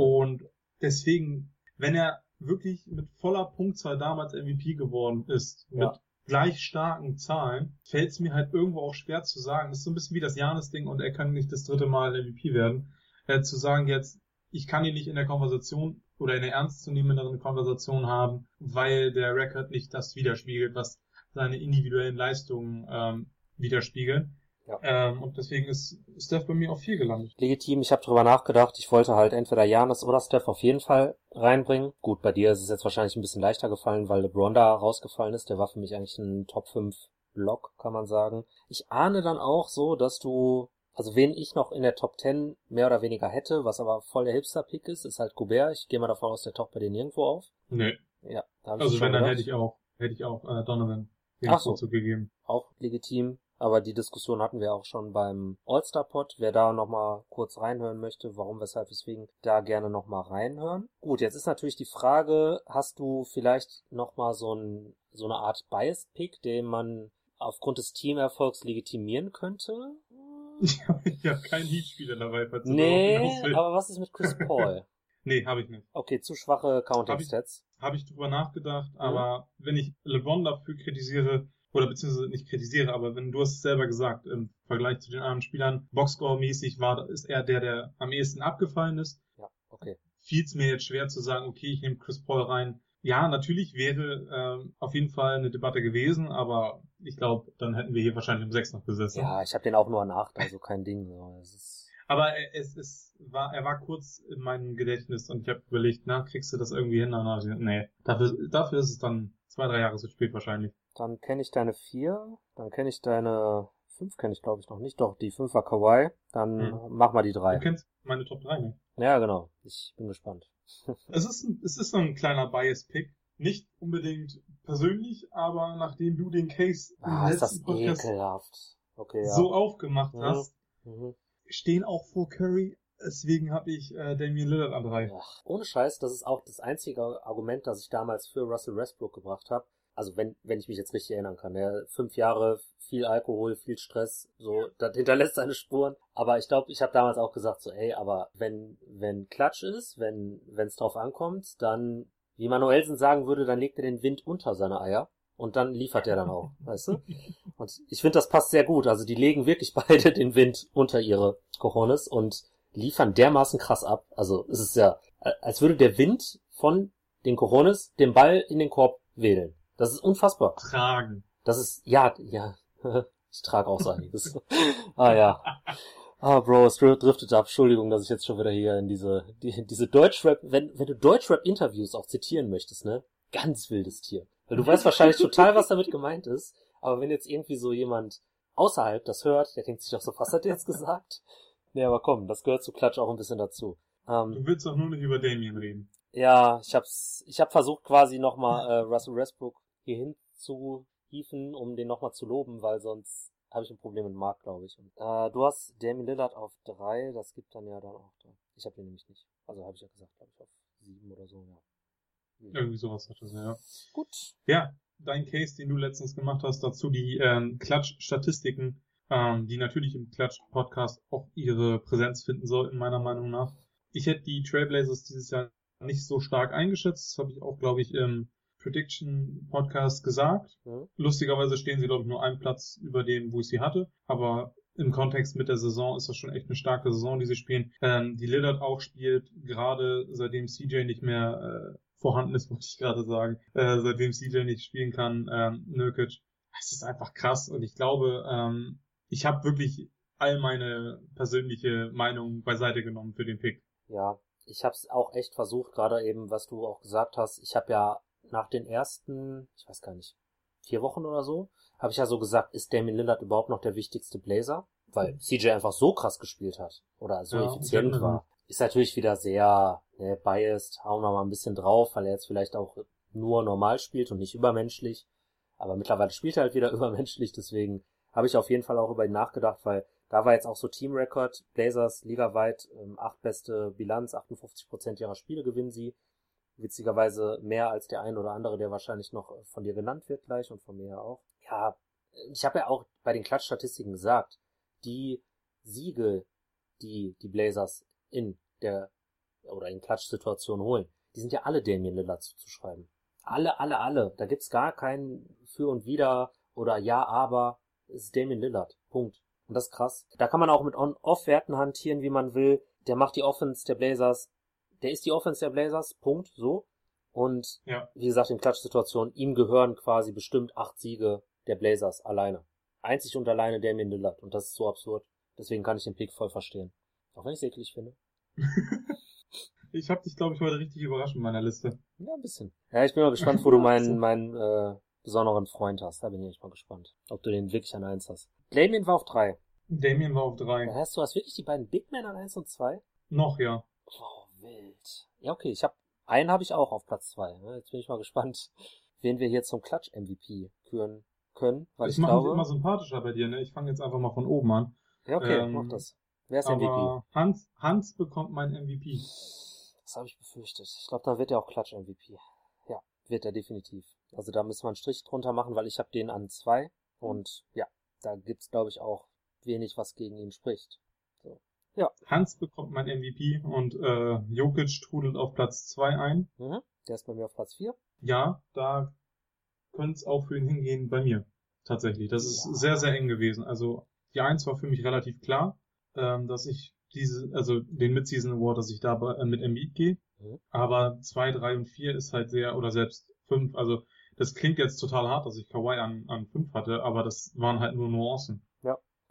Und deswegen, wenn er wirklich mit voller Punktzahl damals MVP geworden ist, mit Ja. gleich starken Zahlen, fällt es mir halt irgendwo auch schwer zu sagen. Das ist so ein bisschen wie das Janis-Ding und er kann nicht das dritte Mal MVP werden. Äh, zu sagen jetzt, ich kann ihn nicht in der Konversation oder in der ernstzunehmenderen Konversation haben, weil der Rekord nicht das widerspiegelt, was seine individuellen Leistungen ähm, widerspiegeln. Ja. Ähm, und deswegen ist Steph bei mir auf vier gelandet. Legitim, ich habe drüber nachgedacht, ich wollte halt entweder Janis oder Steph auf jeden Fall reinbringen. Gut, bei dir ist es jetzt wahrscheinlich ein bisschen leichter gefallen, weil LeBron da rausgefallen ist. Der war für mich eigentlich ein Top 5 Block, kann man sagen. Ich ahne dann auch so, dass du, also wen ich noch in der Top 10 mehr oder weniger hätte, was aber voll der Hipster-Pick ist, ist halt Gobert. Ich gehe mal davon aus, der taucht bei dir nirgendwo auf. Nee. Ja, da hab ich Also wenn, dann gedacht. hätte ich auch, hätte ich auch äh, Donovan den Ach so. Vorzug gegeben. auch legitim. Aber die Diskussion hatten wir auch schon beim All-Star-Pod. Wer da nochmal kurz reinhören möchte, warum, weshalb, weswegen, da gerne nochmal reinhören. Gut, jetzt ist natürlich die Frage, hast du vielleicht nochmal so, ein, so eine Art Bias-Pick, den man aufgrund des Teamerfolgs legitimieren könnte? Ich habe ja keinen Heat-Spieler dabei, falls Nee, aber was ist mit Chris Paul? Nee, habe ich nicht. Okay, zu schwache Counting-Stats. Habe ich drüber nachgedacht, Mhm. aber wenn ich LeBron dafür kritisiere, oder beziehungsweise nicht kritisiere, aber wenn du hast es selber gesagt, im Vergleich zu den anderen Spielern, Boxscore-mäßig war, ist er der, der am ehesten abgefallen ist. Ja, okay. Fiel es mir jetzt schwer zu sagen, okay, ich nehme Chris Paul rein. Ja, natürlich wäre ähm, auf jeden Fall eine Debatte gewesen, aber ich glaube, dann hätten wir hier wahrscheinlich um sechs noch gesessen. Ja, ich habe den auch nur an acht, also kein Ding. So. Ist, Aber er- es, es war, er war kurz in meinem Gedächtnis und ich habe überlegt, na, kriegst du das irgendwie hin? Und dann nee, dafür, dafür ist es dann zwei, drei Jahre zu spät wahrscheinlich. Dann kenne ich deine vier, dann kenne ich deine fünf, kenne ich glaube ich noch nicht. Doch, die fünf war Kawaii. Dann Hm. mach mal die Du drei. kennst meine Top 3 nicht. Ja, genau. Ich bin gespannt. Es ist, ein, es ist so ein kleiner Bias-Pick. Nicht unbedingt persönlich, aber nachdem du den Case im Ah, ist das letzten Podcast ekelhaft. Okay, ja. so aufgemacht Mhm. hast, Mhm. stehen auch vor Curry. Deswegen habe ich äh, Damian Lillard an drei. Ach, ohne Scheiß, das ist auch das einzige Argument, das ich damals für Russell Westbrook gebracht habe. Also wenn, wenn ich mich jetzt richtig erinnern kann. Der fünf Jahre, viel Alkohol, viel Stress, so, das hinterlässt seine Spuren. Aber ich glaube, ich habe damals auch gesagt, so, ey, aber wenn, wenn Klatsch ist, wenn es drauf ankommt, dann, wie Manuelsen sagen würde, dann legt er den Wind unter seine Eier. Und dann liefert er dann auch, weißt du? Und ich finde, das passt sehr gut. Also die legen wirklich beide den Wind unter ihre Cojones und liefern dermaßen krass ab. Also es ist ja, als würde der Wind von den Cojones den Ball in den Korb wählen. Das ist unfassbar. Tragen. Das ist, ja, ja, ich trage auch so einiges. ah ja. Ah, Bro, es dr- driftet ab. Entschuldigung, dass ich jetzt schon wieder hier in diese, die, diese Deutschrap, wenn, wenn du Deutschrap-Interviews auch zitieren möchtest, ne? Ganz wildes Tier. Weil du weißt wahrscheinlich total, was damit gemeint ist. Aber wenn jetzt irgendwie so jemand außerhalb das hört, der denkt sich auch so, was hat der jetzt gesagt? Nee, aber komm, das gehört zu Klatsch auch ein bisschen dazu. Ähm, Du willst doch nur nicht über Damien reden. ja, ich hab's, ich hab versucht quasi nochmal äh, Russell Westbrook hier hin zu hieven, um den nochmal zu loben, weil sonst habe ich ein Problem mit Mark, glaube ich. Und, äh, du hast Damian Lillard auf drei, das gibt dann ja dann auch da. Ich habe den nämlich nicht. Also habe ich ja gesagt, glaube ich, auf sieben oder so, ja. Irgendwie sowas hat das, ja. Gut. Ja, dein Case, den du letztens gemacht hast, dazu die ähm, Klatsch-Statistiken, ähm, die natürlich im Klatsch-Podcast auch ihre Präsenz finden sollten, meiner Meinung nach. Ich hätte die Trailblazers dieses Jahr nicht so stark eingeschätzt. Das habe ich auch, glaube ich, im Prediction-Podcast gesagt. Mhm. Lustigerweise stehen sie, glaube ich, nur einen Platz über dem, wo ich sie hatte. Aber im Kontext mit der Saison ist das schon echt eine starke Saison, die sie spielen. Ähm, die Lillard auch spielt, gerade seitdem CJ nicht mehr äh, vorhanden ist, muss ich gerade sagen, äh, seitdem CJ nicht spielen kann, ähm, Nurkic. Es ist einfach krass und ich glaube, ähm, ich habe wirklich all meine persönliche Meinung beiseite genommen für den Pick. Ja, ich habe es auch echt versucht, gerade eben, was du auch gesagt hast. Ich habe ja nach den ersten, ich weiß gar nicht, vier Wochen oder so, habe ich ja so gesagt, ist Damien Lillard überhaupt noch der wichtigste Blazer? Weil mhm. CJ einfach so krass gespielt hat oder so ja, effizient war. Ist natürlich wieder sehr ne, biased, hauen wir mal ein bisschen drauf, weil er jetzt vielleicht auch nur normal spielt und nicht übermenschlich. Aber mittlerweile spielt er halt wieder übermenschlich, deswegen habe ich auf jeden Fall auch über ihn nachgedacht, weil da war jetzt auch so Team-Record, Blazers ligaweit, ähm, acht beste Bilanz, 58 Prozent ihrer Spiele gewinnen sie. Witzigerweise mehr als der ein oder andere, der wahrscheinlich noch von dir genannt wird gleich und von mir auch. Ja, ich habe ja auch bei den Klatschstatistiken gesagt, die Siege, die die Blazers in der oder in Klatschsituationen holen, die sind ja alle Damien Lillard zuzuschreiben. Alle, alle, alle. Da gibt's gar kein Für und Wider oder Ja, aber. Es ist Damien Lillard. Punkt. Und das ist krass. Da kann man auch mit On-Off-Werten hantieren, wie man will. Der macht die Offense der Blazers der ist die Offense der Blazers, Punkt, so. Und ja. wie gesagt, in Klatschsituationen, ihm gehören quasi bestimmt acht Siege der Blazers alleine. Einzig und alleine Damien Lillard. Und das ist so absurd. Deswegen kann ich den Pick voll verstehen. Auch wenn ich es eklig finde. ich habe dich, glaube ich, heute richtig überrascht in meiner Liste. Ja, ein bisschen. Ja, ich bin mal gespannt, wo du meinen, meinen äh, besonderen Freund hast. Da bin ich mal gespannt. Ob du den wirklich an eins hast. Damien war auf drei. Damien war auf drei. Da hast du hast wirklich die beiden Big Men an eins und zwei? Noch, ja. Oh, wild. Ja, okay, ich habe einen habe ich auch auf Platz zwei. Ne? Jetzt bin ich mal gespannt, wen wir hier zum Klatsch MVP küren können, weil das ich glaube. Das immer sympathischer bei dir, ne? Ich fange jetzt einfach mal von oben an. Ja, okay, ähm, mach das. Wer ist MVP? Hans, Hans bekommt mein MVP. Das habe ich befürchtet. Ich glaube, da wird er auch Klatsch MVP. Ja, wird er definitiv. Also da müssen wir einen Strich drunter machen, weil ich habe den an zwei und ja, da gibt's glaube ich auch wenig, was gegen ihn spricht. Ja. Hans bekommt mein MVP und äh, Jokic trudelt auf Platz 2 ein. Mhm. Der ist bei mir auf Platz 4. Ja, da könnte es auch für ihn hingehen bei mir. Tatsächlich. Das ist ja. sehr, sehr eng gewesen. Also die 1 war für mich relativ klar, ähm, dass ich diese, also den Mid-Season Award, dass ich da bei, äh, mit Embiid gehe. Mhm. Aber 2, 3 und 4 ist halt sehr, oder selbst 5, also das klingt jetzt total hart, dass ich Kawhi an, an 5 hatte, aber das waren halt nur Nuancen.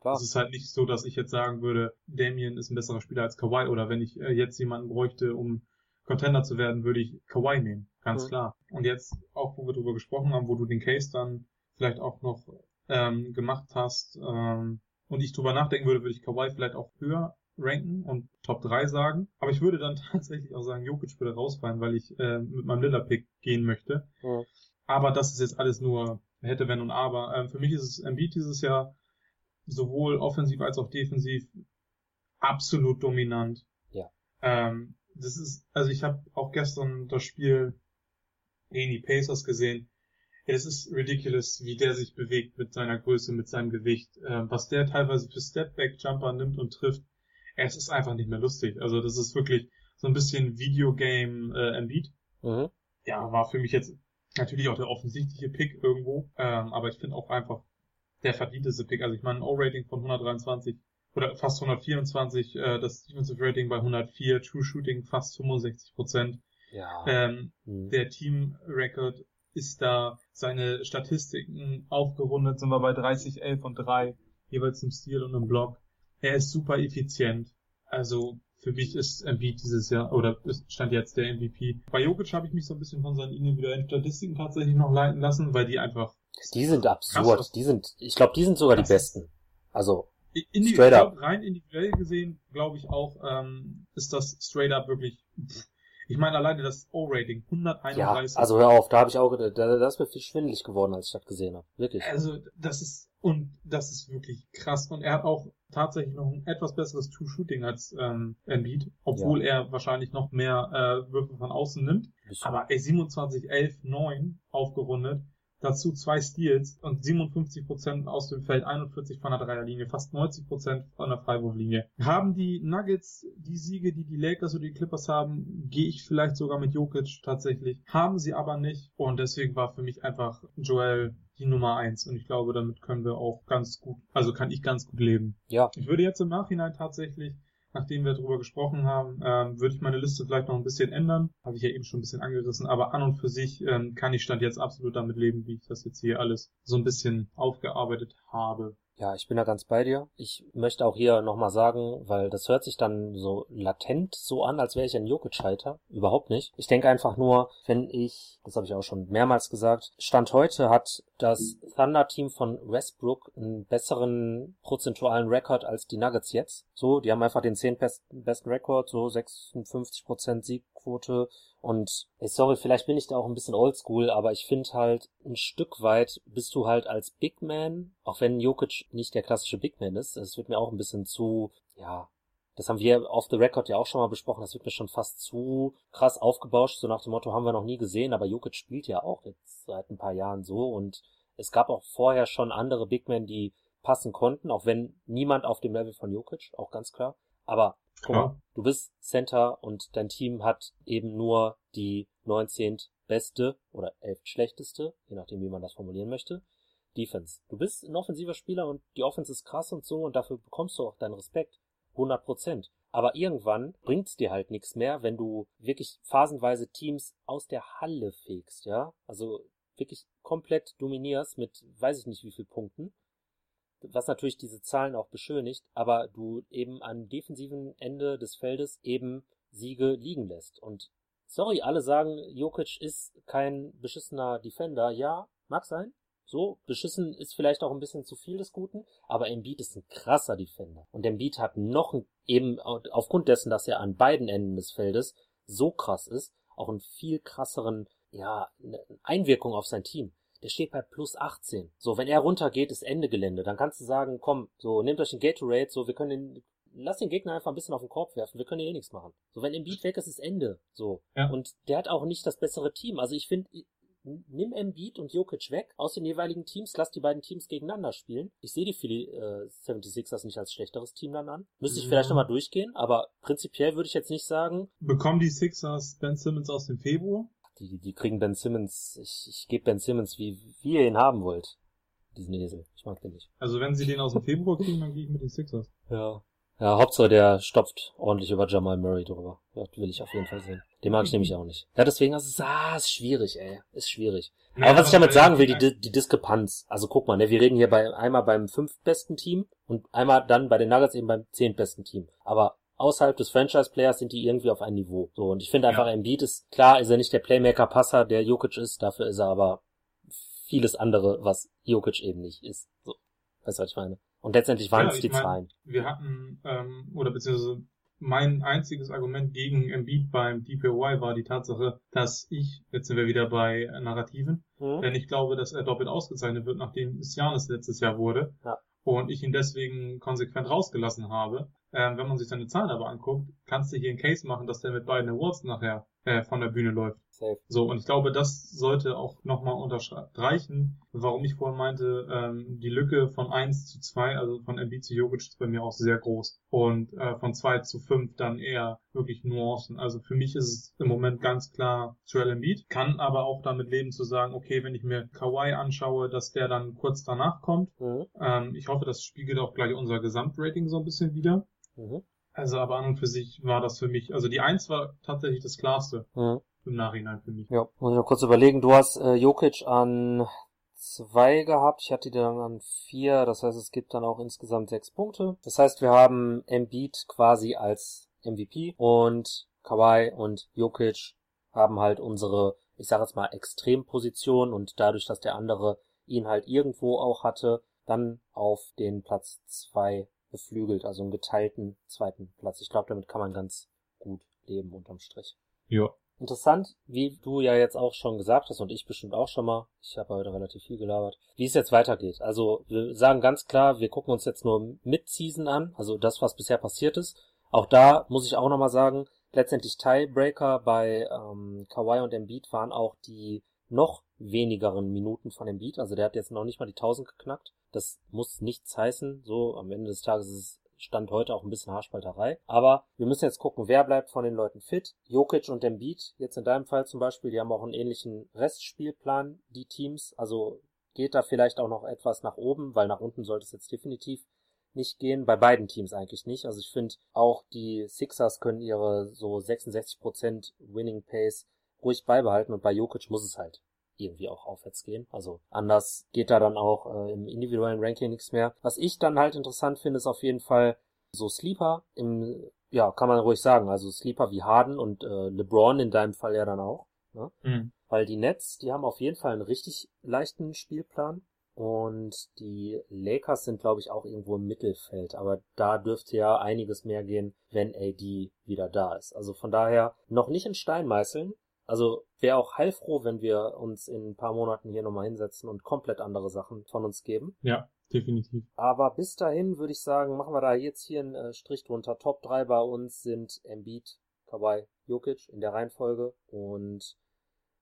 Klar. Es ist halt nicht so, dass ich jetzt sagen würde, Damien ist ein besserer Spieler als Kawhi oder wenn ich äh, jetzt jemanden bräuchte, um Contender zu werden, würde ich Kawhi nehmen. Ganz mhm. klar. Und jetzt, auch wo wir drüber gesprochen haben, wo du den Case dann vielleicht auch noch ähm, gemacht hast ähm, und ich drüber nachdenken würde, würde ich Kawhi vielleicht auch höher ranken und Top 3 sagen. Aber ich würde dann tatsächlich auch sagen, Jokic würde rausfallen, weil ich äh, mit meinem Lilla-Pick gehen möchte. Mhm. Aber das ist jetzt alles nur hätte, wenn und aber. Ähm, für mich ist es Embiid dieses Jahr sowohl offensiv als auch defensiv absolut dominant. Ja. Ähm, das ist, also ich habe auch gestern das Spiel gegen die Pacers gesehen. Es ist ridiculous, wie der sich bewegt mit seiner Größe, mit seinem Gewicht, äh, was der teilweise für Stepback-Jumper nimmt und trifft. Es ist einfach nicht mehr lustig. Also das ist wirklich so ein bisschen Videogame äh, Embiid. Mhm. Ja, war für mich jetzt natürlich auch der offensichtliche Pick irgendwo, ähm, aber ich finde auch einfach der verdienteste Pick. Also ich meine, ein O-Rating von 123 oder fast 124, äh, das Defensive Rating bei 104, True Shooting fast 65 Prozent. Ja. Ähm, mhm. Der Team Record ist da, seine Statistiken aufgerundet, sind wir bei 30, 11 und 3, jeweils im Stil und im Block. Er ist super effizient. Also für mich ist Embiid dieses Jahr, oder stand jetzt der MVP. Bei Jokic habe ich mich so ein bisschen von seinen individuellen Statistiken tatsächlich noch leiten lassen, weil die einfach die sind absurd. Krass, die sind, ich glaube, die sind sogar die besten. Also straight up. Rein individuell gesehen, glaube ich auch, ähm, ist das straight up wirklich. Ich meine alleine das O-Rating 131. Ja, also hör auf, da habe ich auch, da, das ist mir viel schwindelig geworden, als ich das gesehen habe. Wirklich. Also das ist und das ist wirklich krass. Und er hat auch tatsächlich noch ein etwas besseres True-Shooting als ähm, Embiid, obwohl ja. er wahrscheinlich noch mehr äh, Würfe von außen nimmt. Aber ey, 27, 11, 9 aufgerundet Dazu zwei Steals und 57% aus dem Feld, 41 von der Dreierlinie, fast 90% von der Freiwurflinie. Haben die Nuggets die Siege, die die Lakers oder die Clippers haben, gehe ich vielleicht sogar mit Jokic tatsächlich. Haben sie aber nicht und deswegen war für mich einfach Joel die Nummer eins. Und ich glaube, damit können wir auch ganz gut, also kann ich ganz gut leben. Ja. Ich würde jetzt im Nachhinein tatsächlich nachdem wir darüber gesprochen haben, ähm, würde ich meine Liste vielleicht noch ein bisschen ändern. Habe ich ja eben schon ein bisschen angerissen, aber an und für sich ähm, kann ich Stand jetzt absolut damit leben, wie ich das jetzt hier alles so ein bisschen aufgearbeitet habe. Ja, ich bin da ganz bei dir. Ich möchte auch hier nochmal sagen, weil das hört sich dann so latent so an, als wäre ich ein Jokic-Hater. Überhaupt nicht. Ich denke einfach nur, wenn ich, das habe ich auch schon mehrmals gesagt, Stand heute hat das Thunder-Team von Westbrook einen besseren prozentualen Rekord als die Nuggets jetzt. So, die haben einfach den 10 besten, besten Rekord, so 56% Siegquote, und ey, sorry, vielleicht bin ich da auch ein bisschen oldschool, aber ich finde halt, ein Stück weit bist du halt als Big Man, auch wenn Jokic nicht der klassische Big Man ist, es wird mir auch ein bisschen zu, ja, das haben wir off the record ja auch schon mal besprochen, das wird mir schon fast zu krass aufgebauscht, so nach dem Motto haben wir noch nie gesehen, aber Jokic spielt ja auch jetzt seit ein paar Jahren so und es gab auch vorher schon andere Big Men, die passen konnten, auch wenn niemand auf dem Level von Jokic, auch ganz klar. Aber Guck mal, du bist Center und dein Team hat eben nur die 19. beste oder 11. schlechteste, je nachdem wie man das formulieren möchte, Defense. Du bist ein offensiver Spieler und die Offense ist krass und so und dafür bekommst du auch deinen Respekt. 100 Prozent. Aber irgendwann bringt's dir halt nichts mehr, wenn du wirklich phasenweise Teams aus der Halle fegst, ja? Also wirklich komplett dominierst mit weiß ich nicht wie viel Punkten was natürlich diese Zahlen auch beschönigt, aber du eben am defensiven Ende des Feldes eben Siege liegen lässt. Und sorry, alle sagen, Jokic ist kein beschissener Defender. Ja, mag sein. So, beschissen ist vielleicht auch ein bisschen zu viel des Guten, aber Embiid ist ein krasser Defender. Und Embiid hat noch ein, eben aufgrund dessen, dass er an beiden Enden des Feldes so krass ist, auch einen viel krasseren, ja, Einwirkung auf sein Team der steht bei plus 18. So, wenn er runtergeht, ist Ende Gelände. Dann kannst du sagen, komm, so, nehmt euch den Gatorade, so, wir können den, lass den Gegner einfach ein bisschen auf den Korb werfen, wir können hier eh nichts machen. So, wenn Embiid weg ist, ist Ende. So. Ja. Und der hat auch nicht das bessere Team. Also ich finde, nimm Embiid und Jokic weg aus den jeweiligen Teams, lass die beiden Teams gegeneinander spielen. Ich sehe die Philly äh, 76ers nicht als schlechteres Team dann an. Müsste ich ja. vielleicht nochmal durchgehen, aber prinzipiell würde ich jetzt nicht sagen. Bekommen die Sixers Ben Simmons aus dem Februar? Die, die kriegen Ben Simmons, ich, ich gebe Ben Simmons, wie, wie ihr ihn haben wollt. Diesen Esel. Ich mag den nicht. Also wenn sie den aus dem Februar kriegen, dann gehe ich mit den Sixers. Ja. Ja, Hauptsache der stopft ordentlich über Jamal Murray drüber. Das will ich auf jeden Fall sehen. Den mag ich nämlich auch nicht. Ja, deswegen ist es, ah, ist schwierig, ey. Ist schwierig. Ja, aber was ich damit sagen will, die, die Diskrepanz. Also guck mal, ne, wir reden hier bei, einmal beim fünftbesten Team und einmal dann bei den Nuggets eben beim zehntbesten Team. Aber außerhalb des Franchise-Players sind die irgendwie auf ein Niveau. So, und ich finde einfach, ja. Embiid ist, klar ist er nicht der Playmaker-Passer, der Jokic ist, dafür ist er aber vieles andere, was Jokic eben nicht ist. So, weißt du, was ich meine? Und letztendlich waren ja, es die mein, Zahlen. Wir hatten, ähm, oder beziehungsweise mein einziges Argument gegen Embiid beim DPOY war die Tatsache, dass ich, jetzt sind wir wieder bei Narrativen, mhm. denn ich glaube, dass er doppelt ausgezeichnet wird, nachdem es Janis letztes Jahr wurde. Ja. Und ich ihn deswegen konsequent rausgelassen habe. Ähm, wenn man sich seine Zahlen aber anguckt, kannst du hier einen Case machen, dass der mit beiden Awards nachher äh, von der Bühne läuft. Safe. So, und ich glaube, das sollte auch nochmal unterstreichen, warum ich vorhin meinte, ähm, die Lücke von 1 zu 2, also von MB zu Jokic ist bei mir auch sehr groß. Und äh, von 2 zu 5 dann eher wirklich Nuancen. Also für mich ist es im Moment ganz klar Joel Embiid, kann aber auch damit leben zu sagen, okay, wenn ich mir Kawhi anschaue, dass der dann kurz danach kommt. Mhm. Ähm, ich hoffe, das spiegelt auch gleich unser Gesamtrating so ein bisschen wieder. Mhm. Also aber an und für sich war das für mich, also die Eins war tatsächlich das klarste mhm. im Nachhinein für mich. Ja, muss ich noch kurz überlegen. Du hast äh, Jokic an zwei gehabt, ich hatte die dann an vier, das heißt es gibt dann auch insgesamt sechs Punkte. Das heißt wir haben Embiid quasi als MVP und Kawhi und Jokic haben halt unsere, ich sage jetzt mal, Extremposition und dadurch, dass der andere ihn halt irgendwo auch hatte, dann auf den Platz zwei beflügelt, also einen geteilten zweiten Platz. Ich glaube, damit kann man ganz gut leben unterm Strich. Ja. Interessant, wie du ja jetzt auch schon gesagt hast und ich bestimmt auch schon mal, ich habe heute relativ viel gelabert, wie es jetzt weitergeht. Also wir sagen ganz klar, wir gucken uns jetzt nur Mid-Season an, also das, was bisher passiert ist. Auch da muss ich auch nochmal sagen, letztendlich Tiebreaker bei ähm, Kawhi und Embiid waren auch die noch wenigeren Minuten von Embiid. Also der hat jetzt noch nicht mal die 1000 geknackt. Das muss nichts heißen. So, am Ende des Tages ist Stand heute auch ein bisschen Haarspalterei. Aber wir müssen jetzt gucken, wer bleibt von den Leuten fit. Jokic und Embiid, jetzt in deinem Fall zum Beispiel, die haben auch einen ähnlichen Restspielplan, die Teams. Also geht da vielleicht auch noch etwas nach oben, weil nach unten sollte es jetzt definitiv nicht gehen. Bei beiden Teams eigentlich nicht. Also ich finde auch die Sixers können ihre so 66% Winning Pace ruhig beibehalten und bei Jokic muss es halt irgendwie auch aufwärts gehen. Also anders geht da dann auch äh, im individuellen Ranking nichts mehr. Was ich dann halt interessant finde, ist auf jeden Fall so Sleeper im, ja, kann man ruhig sagen, also Sleeper wie Harden und äh, LeBron in deinem Fall ja dann auch. Ne? Mhm. Weil die Nets, die haben auf jeden Fall einen richtig leichten Spielplan. Und die Lakers sind, glaube ich, auch irgendwo im Mittelfeld. Aber da dürfte ja einiges mehr gehen, wenn AD wieder da ist. Also von daher noch nicht in Stein meißeln. Also wäre auch heilfroh, wenn wir uns in ein paar Monaten hier nochmal hinsetzen und komplett andere Sachen von uns geben. Ja, definitiv. Aber bis dahin würde ich sagen, machen wir da jetzt hier einen äh, Strich drunter. Top 3 bei uns sind Embiid, Kawhi, Jokic in der Reihenfolge. Und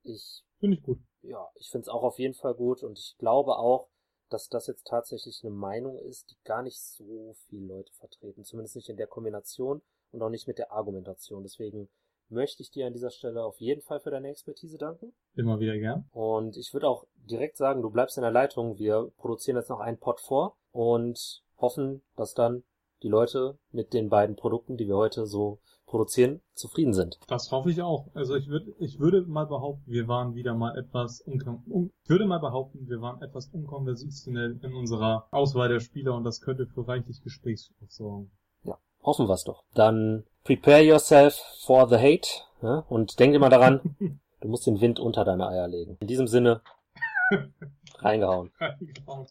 ich. Finde ich gut ja, ich finde es auch auf jeden Fall gut und ich glaube auch, dass das jetzt tatsächlich eine Meinung ist, die gar nicht so viele Leute vertreten. Zumindest nicht in der Kombination und auch nicht mit der Argumentation. Deswegen möchte ich dir an dieser Stelle auf jeden Fall für deine Expertise danken. Immer wieder gern. Und ich würde auch direkt sagen, du bleibst in der Leitung. Wir produzieren jetzt noch einen Pod vor und hoffen, dass dann die Leute mit den beiden Produkten, die wir heute so produzieren, zufrieden sind. Das hoffe ich auch. Also ich würde, ich würde mal behaupten, wir waren wieder mal etwas un ich würde mal behaupten, wir waren etwas unkonventionell in unserer Auswahl der Spieler und das könnte für reichlich Gesprächsstoff sorgen. Hoffen wir es doch. Dann prepare yourself for the hate ja, und denke mal daran, du musst den Wind unter deine Eier legen. In diesem Sinne, reingehauen. reingehauen.